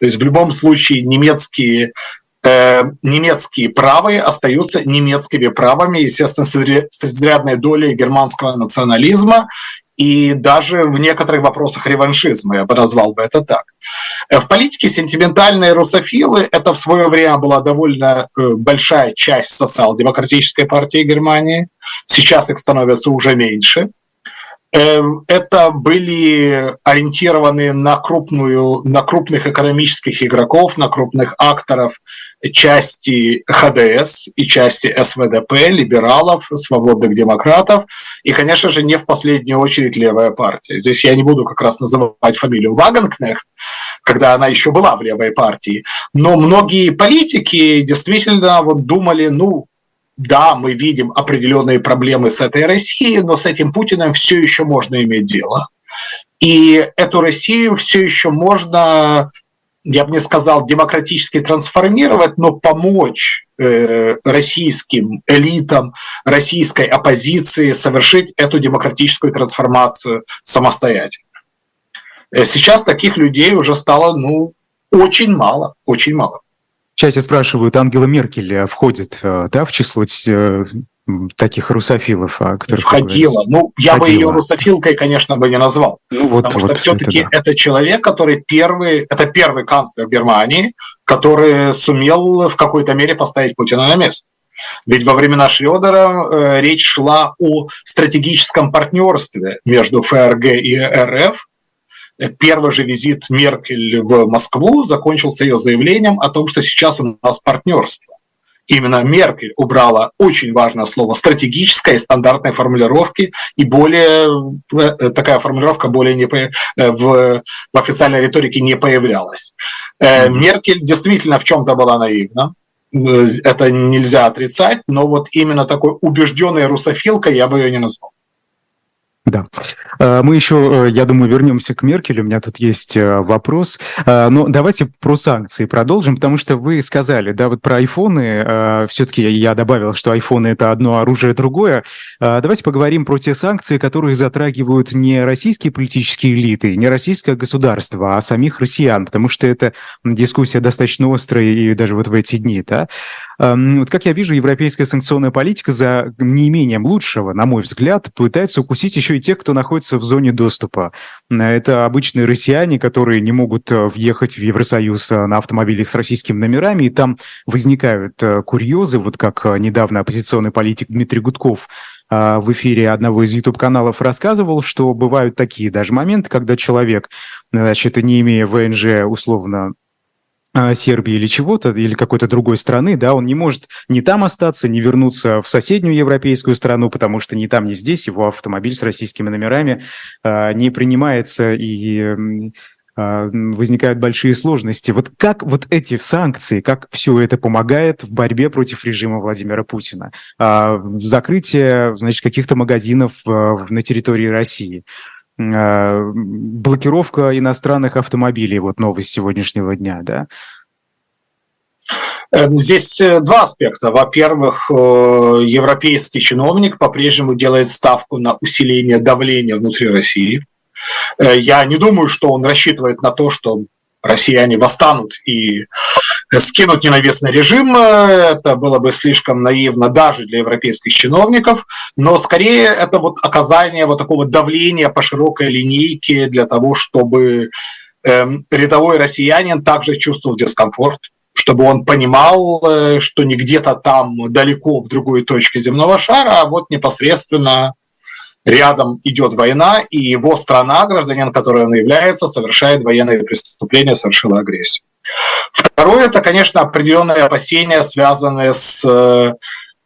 То есть в любом случае немецкие э, немецкие правые остаются немецкими правами, естественно, с изрядной долей германского национализма и даже в некоторых вопросах реваншизма, я бы назвал бы это так. Э, в политике сентиментальные русофилы – это в свое время была довольно э, большая часть социал-демократической партии Германии. Сейчас их становится уже меньше – это были ориентированы на, крупную, на крупных экономических игроков, на крупных акторов части ХДС и части СВДП, либералов, свободных демократов, и, конечно же, не в последнюю очередь левая партия. Здесь я не буду как раз называть фамилию Вагенкнехт, когда она еще была в левой партии, но многие политики действительно вот думали, ну, да, мы видим определенные проблемы с этой Россией, но с этим Путиным все еще можно иметь дело. И эту Россию все еще можно, я бы не сказал, демократически трансформировать, но помочь э, российским элитам, российской оппозиции совершить эту демократическую трансформацию самостоятельно. Э, сейчас таких людей уже стало ну, очень мало, очень мало чате спрашивают, Ангела Меркель э, входит э, да, в число э, таких русофилов, о которых Входила. Ну, я Входила. бы ее русофилкой, конечно, бы не назвал. Ну, вот, потому вот что все-таки это, да. это человек, который первый, это первый канцлер Германии, который сумел в какой-то мере поставить Путина на место. Ведь во времена Шредера э, речь шла о стратегическом партнерстве между ФРГ и РФ, Первый же визит Меркель в Москву закончился ее заявлением о том, что сейчас у нас партнерство. Именно Меркель убрала очень важное слово стратегическое стандартной формулировки, и более э, такая формулировка более не э, в, в официальной риторике не появлялась. Mm-hmm. Меркель действительно в чем-то была наивна, это нельзя отрицать, но вот именно такой убежденной русофилкой я бы ее не назвал. Да. А, мы еще, э, я думаю, вернемся к Меркель. У меня тут есть э, вопрос. А, но давайте про санкции продолжим, потому что вы сказали, да, вот про айфоны. А, Все-таки я добавил, что айфоны это одно оружие, другое. Давайте поговорим про те санкции, которые затрагивают не российские политические элиты, не российское государство, а самих россиян, потому что это дискуссия достаточно острая и даже вот в эти дни, да. Вот как я вижу, европейская санкционная политика за неимением лучшего, на мой взгляд, пытается укусить еще и тех, кто находится в зоне доступа. Это обычные россияне, которые не могут э, въехать в Евросоюз э, на автомобилях с российскими номерами, и там возникают э, курьезы, вот как недавно оппозиционный политик Дмитрий Гудков в эфире одного из YouTube-каналов рассказывал, что бывают такие даже моменты, когда человек, значит, не имея ВНЖ условно Сербии или чего-то, или какой-то другой страны, да, он не может ни там остаться, ни вернуться в соседнюю европейскую страну, потому что ни там, ни здесь его автомобиль с российскими номерами э, не принимается и э, возникают большие сложности. Вот как вот эти санкции, как все это помогает в борьбе против режима Владимира Путина? Э, закрытие, значит, каких-то магазинов на территории России – блокировка иностранных автомобилей, вот новость сегодняшнего дня, да? Э, здесь э, два аспекта. Во-первых, европейский чиновник по-прежнему делает ставку на усиление давления внутри России. Я не думаю, что он рассчитывает на то, что россияне восстанут и скинут ненавистный режим, это было бы слишком наивно даже для европейских чиновников, но скорее это вот оказание вот такого давления по широкой линейке для того, чтобы эм, рядовой россиянин также чувствовал дискомфорт, чтобы он понимал, э, что не где-то там далеко в другой точке земного шара, а вот непосредственно рядом идет война, и его страна, гражданин, которой он является, совершает военные преступления, совершила агрессию. Второе – это, конечно, определенные опасения, связанные с э,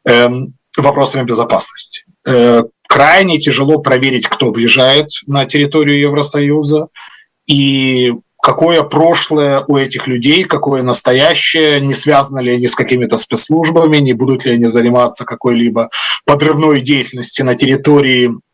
эм, вопросами безопасности. Э, крайне тяжело проверить, кто въезжает на территорию Евросоюза, и какое прошлое у этих людей, какое настоящее, не связаны ли они с какими-то спецслужбами, не будут ли они заниматься какой-либо подрывной деятельностью на территории Э,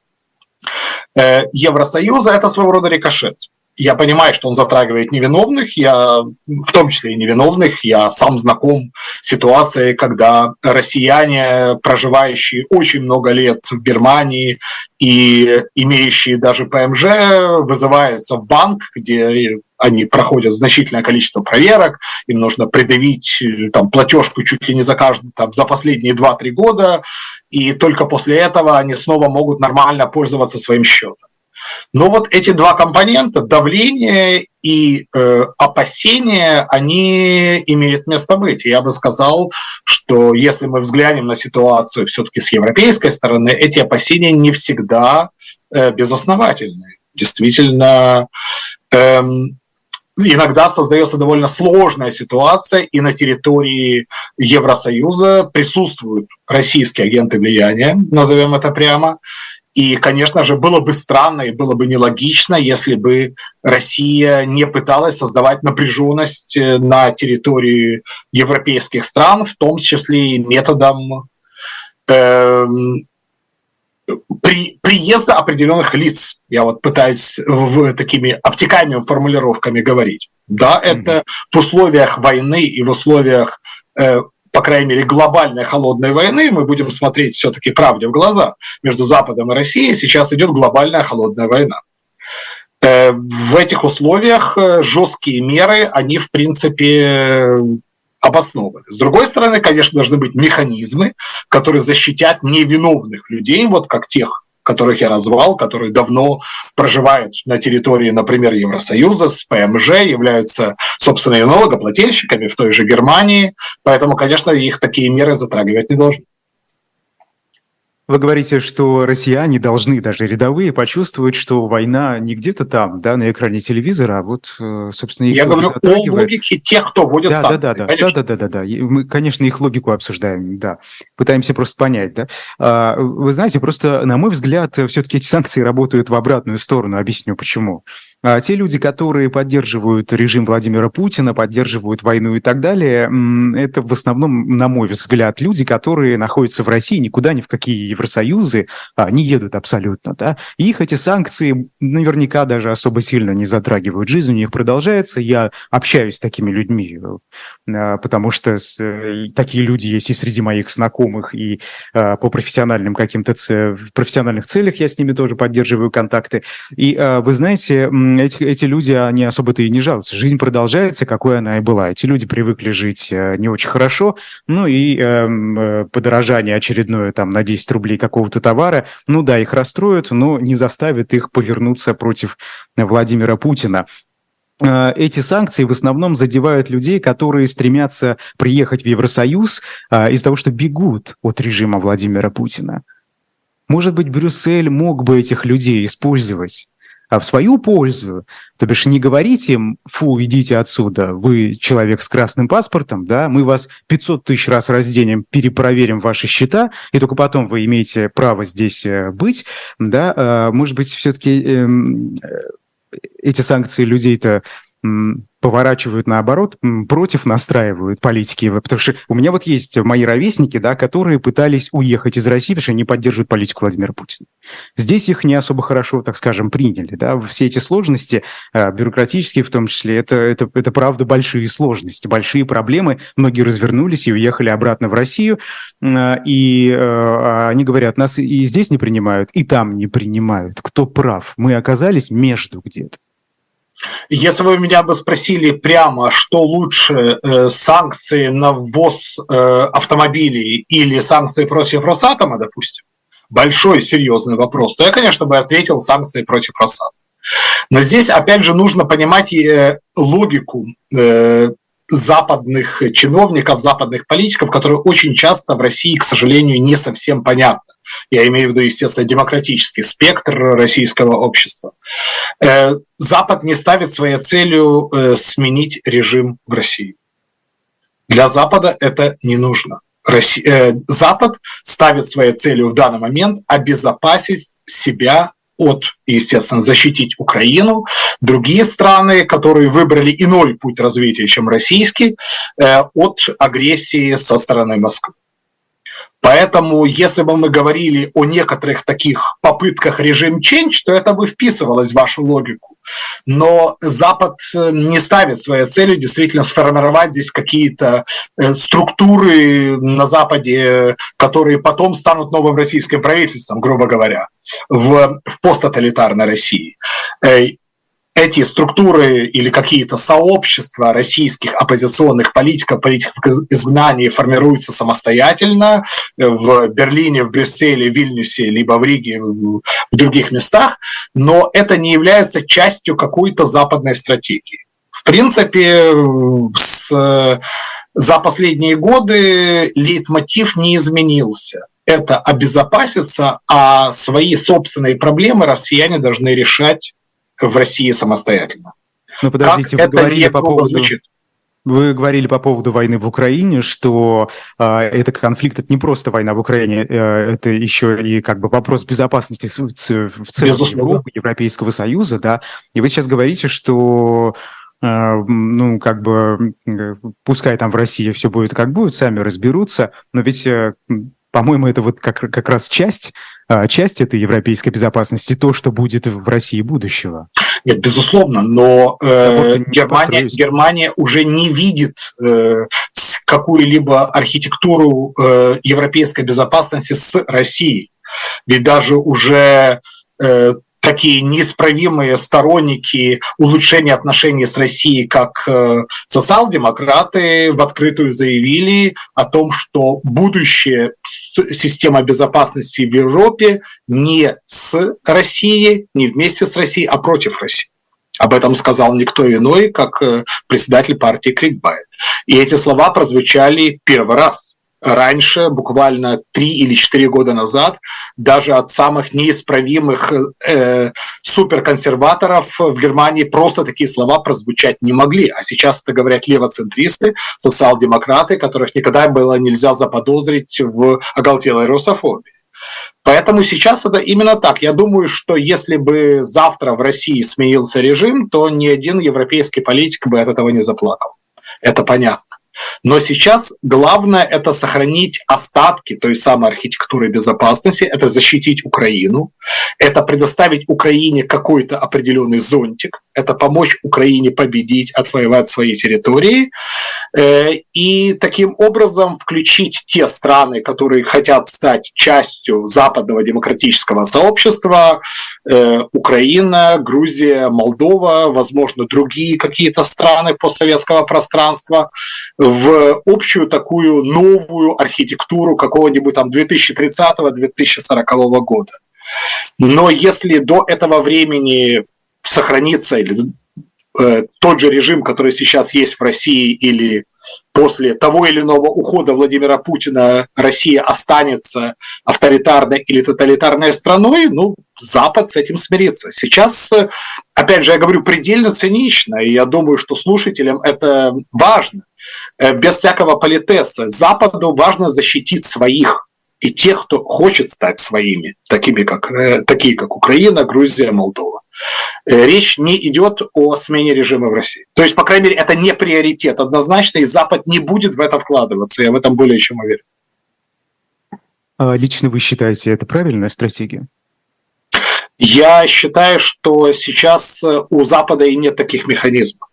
Евросоюза – это своего рода рикошет. Я понимаю, что он затрагивает невиновных, я в том числе и невиновных. Я сам знаком с ситуацией, когда россияне, проживающие очень много лет в Германии и имеющие даже ПМЖ, вызываются в банк, где они проходят значительное количество проверок, им нужно предъявить там, платежку чуть ли не за каждый, там, за последние 2-3 года, и только после этого они снова могут нормально пользоваться своим счетом. Но вот эти два компонента, давление и э, опасения, они имеют место быть. я бы сказал, что если мы взглянем на ситуацию все-таки с европейской стороны, эти опасения не всегда э, безосновательны. Действительно, э, иногда создается довольно сложная ситуация, и на территории Евросоюза присутствуют российские агенты влияния, назовем это прямо. И, конечно же, было бы странно и было бы нелогично, если бы Россия не пыталась создавать напряженность э, на территории европейских стран, в том числе и методом э, при, приезда определенных лиц. Я вот пытаюсь в такими обтекаемыми формулировками говорить. Да, это mm-hmm. в условиях войны и в условиях, э, по крайней мере, глобальной холодной войны мы будем смотреть все-таки правде в глаза. Между Западом и Россией сейчас идет глобальная холодная война. Э, в этих условиях э, жесткие меры, они, в принципе, обоснованы. С другой стороны, конечно, должны быть механизмы, которые защитят невиновных людей, вот как тех, которых я назвал, которые давно проживают на территории, например, Евросоюза, с ПМЖ, являются, собственно, налогоплательщиками в той же Германии. Поэтому, конечно, их такие меры затрагивать не должны. Вы говорите, что россияне должны, даже рядовые, почувствовать, что война не где-то там, да, на экране телевизора, а вот, э, собственно, их Я говорю о логике тех, кто вводит да, санкции. Да, да, да, да, да, да, да. Мы, конечно, их логику обсуждаем, да. Пытаемся просто понять, да. А, вы знаете, просто, на мой взгляд, все-таки эти санкции работают в обратную сторону. Объясню, почему. А те люди, которые поддерживают режим Владимира Путина, поддерживают войну и так далее, это в основном, на мой взгляд, люди, которые находятся в России, никуда ни в какие Евросоюзы а, не едут абсолютно. Да? И их эти санкции наверняка даже особо сильно не затрагивают. Жизнь у них продолжается. Я общаюсь с такими людьми, а, потому что э, такие люди есть и среди моих знакомых, и а, по профессиональным каким-то профессиональных целях я с ними тоже поддерживаю контакты. И а, вы знаете, эти, эти люди, они особо-то и не жалуются. Жизнь продолжается, какой она и была. Эти люди привыкли жить э, не очень хорошо, ну и эм, э, подорожание очередное там на 10 рублей какого-то товара, ну да, их расстроят, но не заставит их повернуться против Владимира Путина э, эти санкции в основном задевают людей, которые стремятся приехать в Евросоюз а, из-за того, что бегут от режима Владимира Путина. Может быть, Брюссель мог бы этих людей использовать в свою пользу. То бишь не говорите им, фу, идите отсюда, вы человек с красным паспортом, да, мы вас 500 тысяч раз разденем, перепроверим ваши счета, и только потом вы имеете право здесь э, быть, да, а, может быть, все-таки эм, э, эти санкции людей-то поворачивают наоборот, против настраивают политики. Потому что у меня вот есть мои ровесники, да, которые пытались уехать из России, потому что они поддерживают политику Владимира Путина. Здесь их не особо хорошо, так скажем, приняли. Да. Все эти сложности, а, бюрократические в том числе, это, это, это правда большие сложности, большие проблемы. Многие развернулись и уехали обратно в Россию. А, и а, они говорят, нас и здесь не принимают, и там не принимают. Кто прав? Мы оказались между где-то. Если вы меня бы спросили прямо, что лучше, э, санкции на ввоз э, автомобилей или санкции против Росатома, допустим, большой серьезный вопрос, то я, конечно, бы ответил санкции против Росатома. Но здесь, опять же, нужно понимать э, логику э, западных чиновников, западных политиков, которые очень часто в России, к сожалению, не совсем понятны. Я имею в виду, естественно, демократический спектр российского общества. Э, Запад не ставит своей целью э, сменить режим в России. Для Запада это не нужно. Э, Запад ставит своей целью в данный момент обезопасить себя от, естественно, защитить Украину. Другие страны, которые выбрали иной путь развития, чем российский, от агрессии со стороны Москвы. Поэтому, если бы мы говорили о некоторых таких попытках режим change, то это бы вписывалось в вашу логику. Но Запад э, не ставит своей целью действительно сформировать здесь какие-то э, структуры на Западе, которые потом станут новым российским правительством, грубо говоря, в, в посттоталитарной России. Э, эти структуры или какие-то сообщества российских оппозиционных политиков, политиков изгнания формируются самостоятельно в Берлине, в Брюсселе, в Вильнюсе, либо в Риге, в других местах, но это не является частью какой-то западной стратегии. В принципе, с, за последние годы лейтмотив не изменился это обезопаситься, а свои собственные проблемы россияне должны решать в России самостоятельно. Ну, подождите, как вы говорили по поводу... Звучит? Вы говорили по поводу войны в Украине, что э, это конфликт, это не просто война в Украине, э, это еще и как бы вопрос безопасности в, целом Европы, Европейского Союза, да. И вы сейчас говорите, что э, ну, как бы, пускай там в России все будет как будет, сами разберутся, но ведь, э, по-моему, это вот как, как раз часть а, часть этой европейской безопасности, то, что будет в России будущего. Нет, безусловно, но э, Германия, Германия уже не видит э, какую-либо архитектуру э, европейской безопасности с Россией. Ведь даже уже э, такие неисправимые сторонники улучшения отношений с Россией, как э, социал-демократы, в открытую заявили о том, что будущее система безопасности в Европе не с Россией, не вместе с Россией, а против России. Об этом сказал никто иной, как э, председатель партии Крикбайт. И эти слова прозвучали первый раз раньше, буквально три или четыре года назад, даже от самых неисправимых э, суперконсерваторов в Германии просто такие слова прозвучать не могли. А сейчас это говорят левоцентристы, социал-демократы, которых никогда было нельзя заподозрить в оголтелой русофобии. Поэтому сейчас это именно так. Я думаю, что если бы завтра в России сменился режим, то ни один европейский политик бы от этого не заплакал. Это понятно. Но сейчас главное это сохранить остатки той самой архитектуры безопасности, это защитить Украину, это предоставить Украине какой-то определенный зонтик, это помочь Украине победить, отвоевать свои территории, э, и таким образом включить те страны, которые хотят стать частью западного демократического сообщества, Украина, Грузия, Молдова, возможно, другие какие-то страны постсоветского пространства, в общую такую новую архитектуру какого-нибудь там 2030-2040 года. Но если до этого времени сохранится или э, тот же режим, который сейчас есть в России или после того или иного ухода Владимира Путина Россия останется авторитарной или тоталитарной страной, ну, Запад с этим смирится. Сейчас, опять же, я говорю предельно цинично, и я думаю, что слушателям это важно, э, без всякого политеса. Западу важно защитить своих и тех, кто хочет стать своими, такими как, э, такие как Украина, Грузия, Молдова. Э, речь не идет о смене режима в России. То есть, по крайней мере, это не приоритет однозначно, и Запад не будет в это вкладываться, я в этом более чем уверен. А лично вы считаете, это правильная стратегия? Я считаю, что сейчас э, у Запада и нет таких механизмов.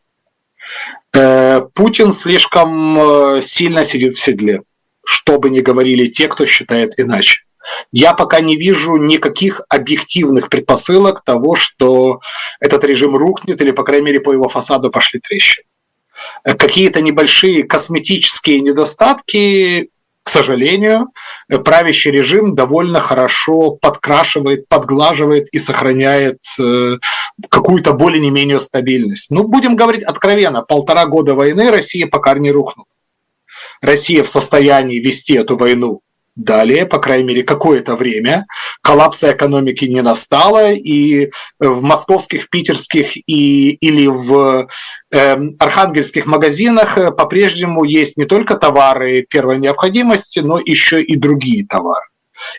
Э, Путин слишком сильно сидит в седле, что бы ни говорили те, кто считает иначе я пока не вижу никаких объективных предпосылок того, что этот режим рухнет или, по крайней мере, по его фасаду пошли трещины. Э, какие-то небольшие косметические недостатки, к сожалению, э, правящий режим довольно хорошо подкрашивает, подглаживает и сохраняет э, какую-то более не менее стабильность. Ну, будем говорить откровенно, полтора года войны Россия пока не рухнула. Россия в состоянии вести эту войну Далее, по крайней мере, какое-то время коллапса экономики не настало, и в московских, в питерских и, или в э, архангельских магазинах э, по-прежнему есть не только товары первой необходимости, но еще и другие товары.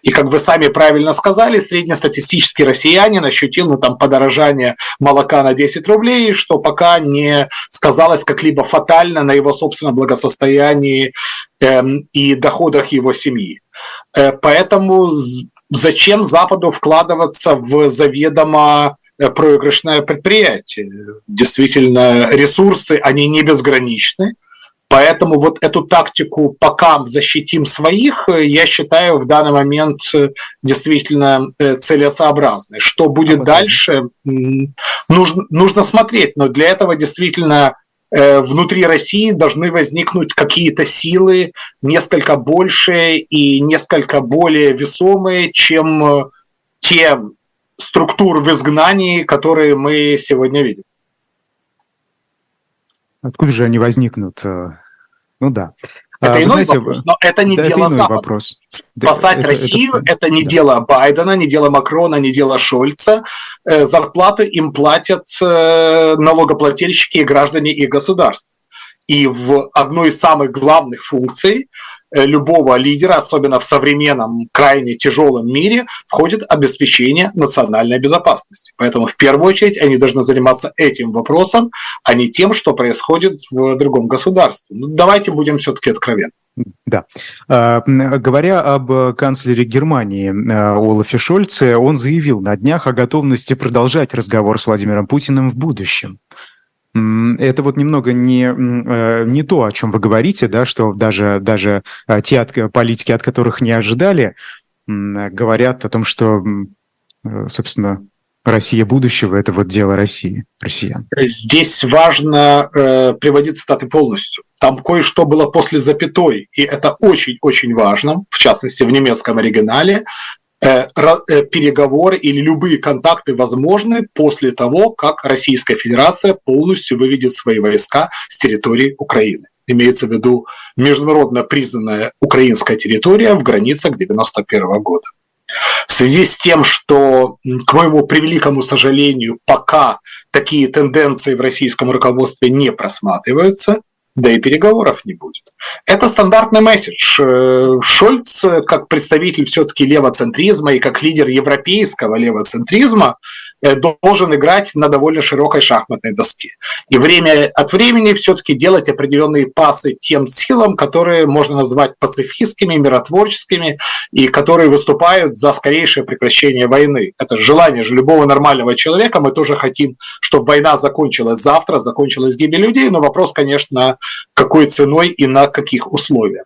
И как вы сами правильно сказали, среднестатистический россиянин ощутил ну, там, подорожание молока на 10 рублей, что пока не сказалось как-либо фатально на его собственном благосостоянии эм, и доходах его семьи. Э, поэтому зачем Западу вкладываться в заведомо э, проигрышное предприятие? Действительно, ресурсы, они не безграничны. Поэтому вот эту тактику «пока защитим своих» я считаю в данный момент э, действительно э, целесообразной. Что будет а дальше, нужно, нужно смотреть, но для этого действительно э, внутри России должны возникнуть какие-то силы несколько больше и несколько более весомые, чем те структуры в изгнании, которые мы сегодня видим. Откуда же они возникнут? Ну да. Это а, иной знаете, вопрос, но это не да, дело это Запада. Вопрос. Спасать это, Россию это, это не да. дело Байдена, не дело Макрона, не дело Шольца. Э, зарплаты им платят э, налогоплательщики и граждане и государств. И в одной из самых главных функций Э, любого лидера, особенно в современном крайне тяжелом мире, входит обеспечение национальной безопасности. Поэтому в первую очередь они должны заниматься этим вопросом, а не тем, что происходит в другом государстве. Ну, давайте будем все-таки откровенны. Да. А, говоря об канцлере Германии э, Олафе Шольце, он заявил на днях о готовности продолжать разговор с Владимиром Путиным в будущем. Это вот немного не, э, не то, о чем вы говорите, да, что даже, даже э, те от, политики, от которых не ожидали, говорят о том, что, э, собственно, Россия будущего – это вот дело России, россиян. Здесь важно э, приводить цитаты полностью. Там кое-что было после запятой, и это очень-очень важно, в частности, в немецком оригинале. Э, э, переговоры или любые контакты возможны после того, как Российская Федерация полностью выведет свои войска с территории Украины. Имеется в виду международно признанная украинская территория в границах 1991 года. В связи с тем, что, к моему превеликому сожалению, пока такие тенденции в российском руководстве не просматриваются, да и переговоров не будет. Это стандартный месседж. Э, Шольц, как представитель все-таки левоцентризма и как лидер европейского левоцентризма, Э, должен играть на довольно широкой шахматной доске. И время от времени все-таки делать определенные пасы тем силам, которые можно назвать пацифистскими, миротворческими, и которые выступают за скорейшее прекращение войны. Это желание же любого нормального человека. Мы тоже хотим, чтобы война закончилась завтра, закончилась гибель людей, но вопрос, конечно, какой ценой и на каких условиях.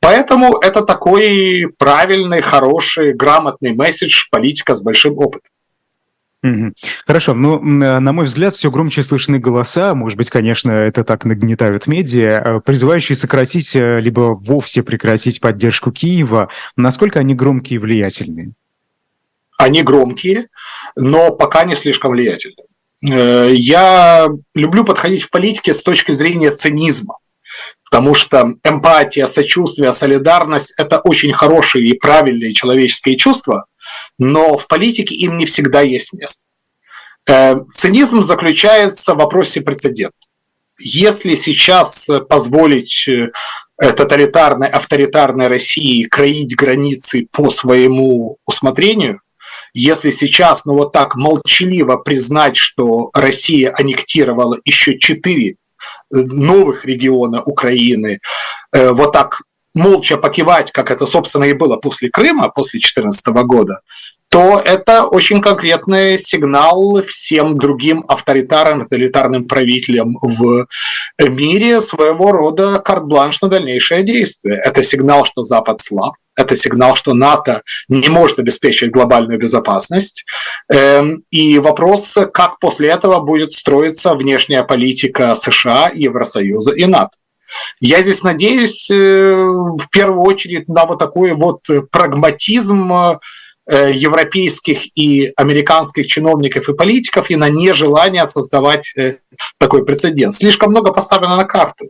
Поэтому это такой правильный, хороший, грамотный месседж политика с большим опытом. Хорошо, ну, э, на мой взгляд, все громче слышны голоса, может быть, конечно, это так нагнетают медиа, э, призывающие сократить, э, либо вовсе прекратить поддержку Киева. Насколько они громкие и влиятельные? Они громкие, но пока не слишком влиятельные. Я люблю подходить в политике с точки зрения цинизма. Потому что эмпатия, сочувствие, солидарность – это очень хорошие и правильные человеческие чувства, но в политике им не всегда есть место. Э, цинизм заключается в вопросе прецедента. Если сейчас позволить э, тоталитарной, авторитарной России кроить границы по своему усмотрению, если сейчас, ну вот так молчаливо признать, что Россия аннектировала еще четыре э, новых региона Украины, вот так молча покивать, как это, собственно, и было после Крыма, после 2014 года, то это очень конкретный сигнал всем другим авторитарным, тоталитарным правителям в мире своего рода карт-бланш на дальнейшее действие. Это сигнал, что Запад слаб, это сигнал, что НАТО не может обеспечивать глобальную безопасность. Эм, и вопрос, как после этого будет строиться внешняя политика США, Евросоюза и НАТО. Я здесь надеюсь э, в первую очередь на вот такой вот прагматизм Э, европейских и американских чиновников и политиков и на нежелание создавать э, такой прецедент. Слишком много поставлено на карту.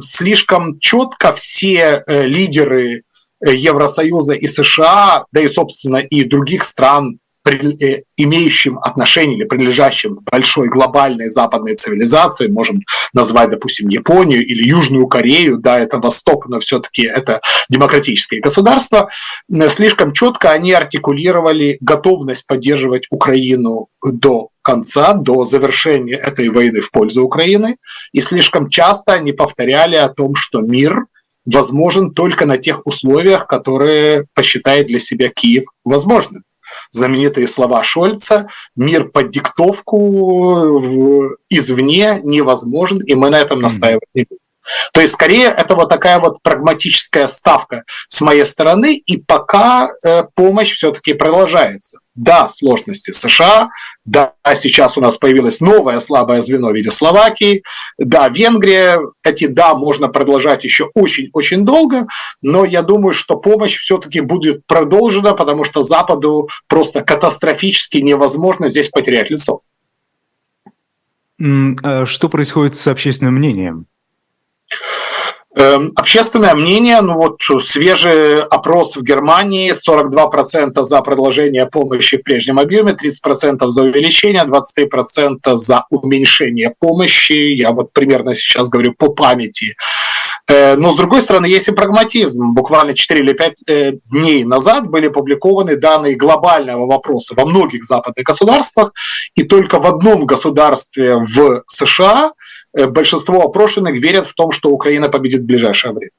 Слишком четко все лидеры Евросоюза и США, да и, собственно, и других стран имеющим отношение или принадлежащим большой глобальной западной цивилизации, можем назвать, допустим, Японию или Южную Корею, да, это Восток, но все-таки это демократические государства, слишком четко они артикулировали готовность поддерживать Украину до конца, до завершения этой войны в пользу Украины, и слишком часто они повторяли о том, что мир возможен только на тех условиях, которые посчитает для себя Киев возможным знаменитые слова Шольца «Мир под диктовку извне невозможен, и мы на этом настаивать не будем». То есть, скорее, это вот такая вот прагматическая ставка с моей стороны, и пока э, помощь все-таки продолжается. Да, сложности США, да, сейчас у нас появилось новое слабое звено в виде Словакии, да, Венгрия, эти да можно продолжать еще очень-очень долго, но я думаю, что помощь все-таки будет продолжена, потому что Западу просто катастрофически невозможно здесь потерять лицо. А что происходит с общественным мнением? Эм, общественное мнение, ну вот свежий опрос в Германии, 42% за продолжение помощи в прежнем объеме, 30% за увеличение, 23% за уменьшение помощи. Я вот примерно сейчас говорю по памяти. Э, но, с другой стороны, есть и прагматизм. Буквально 4 или 5 э, дней назад были опубликованы данные глобального вопроса во многих западных государствах, и только в одном государстве в США – большинство опрошенных верят в том, что Украина победит в ближайшее время.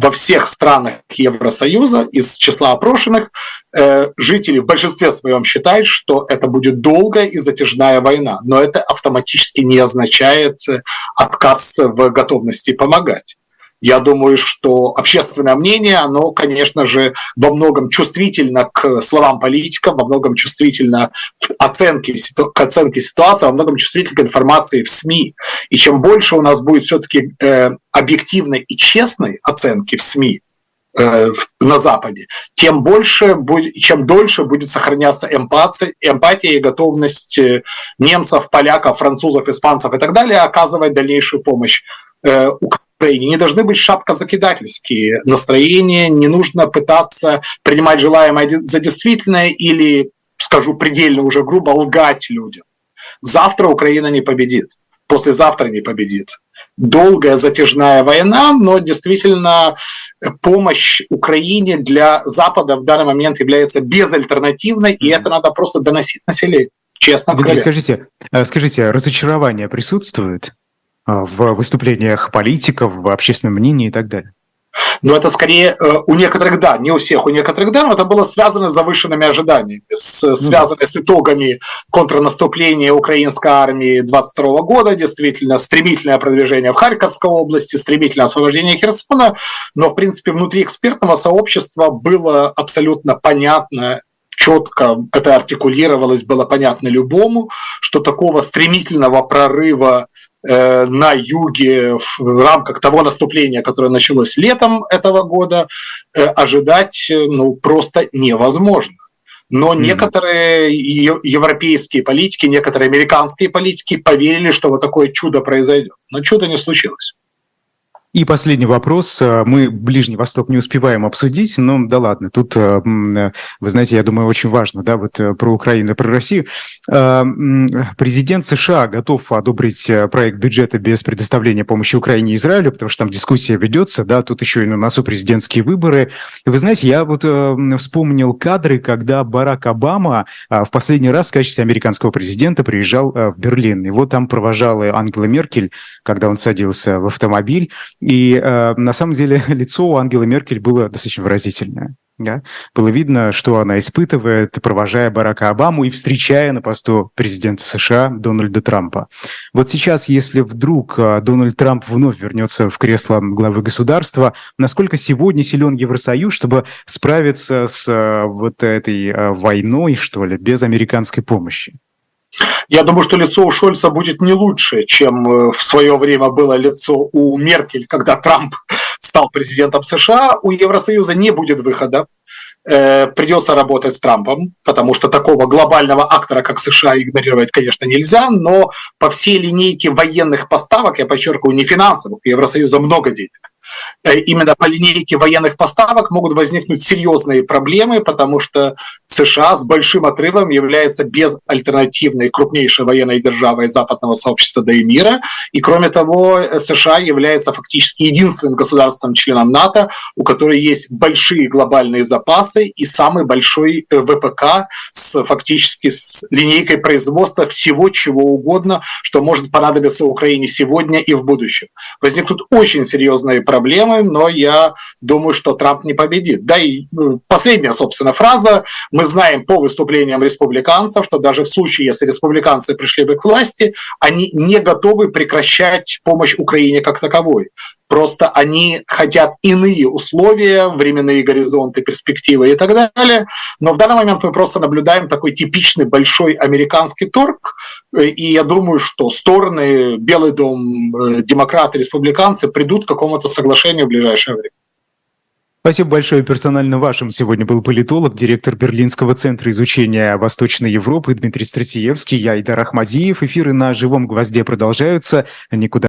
Во всех странах Евросоюза из числа опрошенных э, жители в большинстве своем считают, что это будет долгая и затяжная война, но это автоматически не означает э, отказ в готовности помогать. Я думаю, что общественное мнение, оно, конечно же, во многом чувствительно к словам политиков, во многом чувствительно к оценке, к оценке ситуации, во многом чувствительно к информации в СМИ. И чем больше у нас будет все-таки э, объективной и честной оценки в СМИ, э, на Западе, тем больше, будет, чем дольше будет сохраняться эмпатия, эмпатия и готовность э, немцев, поляков, французов, испанцев и так далее оказывать дальнейшую помощь э. Не должны быть шапкозакидательские настроения, не нужно пытаться принимать желаемое за действительное или, скажу предельно уже грубо, лгать людям. Завтра Украина не победит, послезавтра не победит. Долгая затяжная война, но действительно помощь Украине для Запада в данный момент является безальтернативной, и это надо просто доносить населению. Честно говоря. Скажите, э, скажите, разочарование присутствует? А, в выступлениях политиков, в общественном мнении и так далее? Но это скорее э, у некоторых да, не у всех, у некоторых да, но это было связано с завышенными ожиданиями, с, ну связано с итогами контрнаступления украинской армии 22 года, действительно стремительное продвижение в Харьковской области, стремительное освобождение Херсона, но в принципе внутри экспертного сообщества было абсолютно понятно четко это артикулировалось, было понятно любому, что такого стремительного прорыва на юге в рамках того наступления, которое началось летом этого года, э, ожидать э, ну, просто невозможно. Но mm-hmm. некоторые европейские политики, некоторые американские политики поверили, что вот такое чудо произойдет. Но чудо не случилось. И последний вопрос. Э, мы Ближний Восток не успеваем обсудить, но да ладно, тут, э, э, вы знаете, я думаю, очень важно, да, вот про Украину, про Россию. Президент США готов одобрить проект бюджета без предоставления помощи Украине и Израилю, потому что там дискуссия ведется, да, тут еще и на носу президентские выборы. И вы знаете, я вот вспомнил кадры, когда Барак Обама в последний раз в качестве американского президента приезжал в Берлин. Его там провожала Ангела Меркель, когда он садился в автомобиль. И э, на самом деле *laughs* лицо у Ангелы Меркель было достаточно выразительное. Да? Было видно, что она испытывает, провожая Барака Обаму и встречая на посту президента США Дональда Трампа. Вот сейчас, если вдруг э, Дональд Трамп вновь вернется в кресло главы государства, насколько сегодня силен Евросоюз, чтобы справиться с э, вот этой э, войной, что ли, без американской помощи? Я думаю, что лицо у Шольца будет не лучше, чем э, в свое время было лицо у Меркель, когда Трамп стал президентом США. У Евросоюза не будет выхода. Э, придется работать с Трампом, потому что такого глобального актора, как США, игнорировать, конечно, нельзя, но по всей линейке военных поставок, я подчеркиваю, не финансовых, у Евросоюза много денег, именно по линейке военных поставок могут возникнуть серьезные проблемы, потому что США с большим отрывом является безальтернативной крупнейшей военной державой западного сообщества да и мира. И кроме того, США является фактически единственным государством-членом НАТО, у которой есть большие глобальные запасы и самый большой э, ВПК с фактически с линейкой производства всего чего угодно, что может понадобиться Украине сегодня и в будущем. Возникнут очень серьезные проблемы проблемы, но я думаю, что Трамп не победит. Да и ну, последняя, собственно, фраза. Мы знаем по выступлениям республиканцев, что даже в случае, если республиканцы пришли бы к власти, они не готовы прекращать помощь Украине как таковой. Просто они хотят иные условия, временные горизонты, перспективы и так далее. Но в данный момент мы просто наблюдаем такой типичный большой американский торг. И я думаю, что стороны, Белый дом, э, демократы, республиканцы придут к какому-то соглашению в ближайшее время. Спасибо большое. Персонально вашим сегодня был политолог, директор Берлинского центра изучения Восточной Европы Дмитрий Страсиевский. Я Идар Ахмадиев. Эфиры на «Живом гвозде» продолжаются. Никуда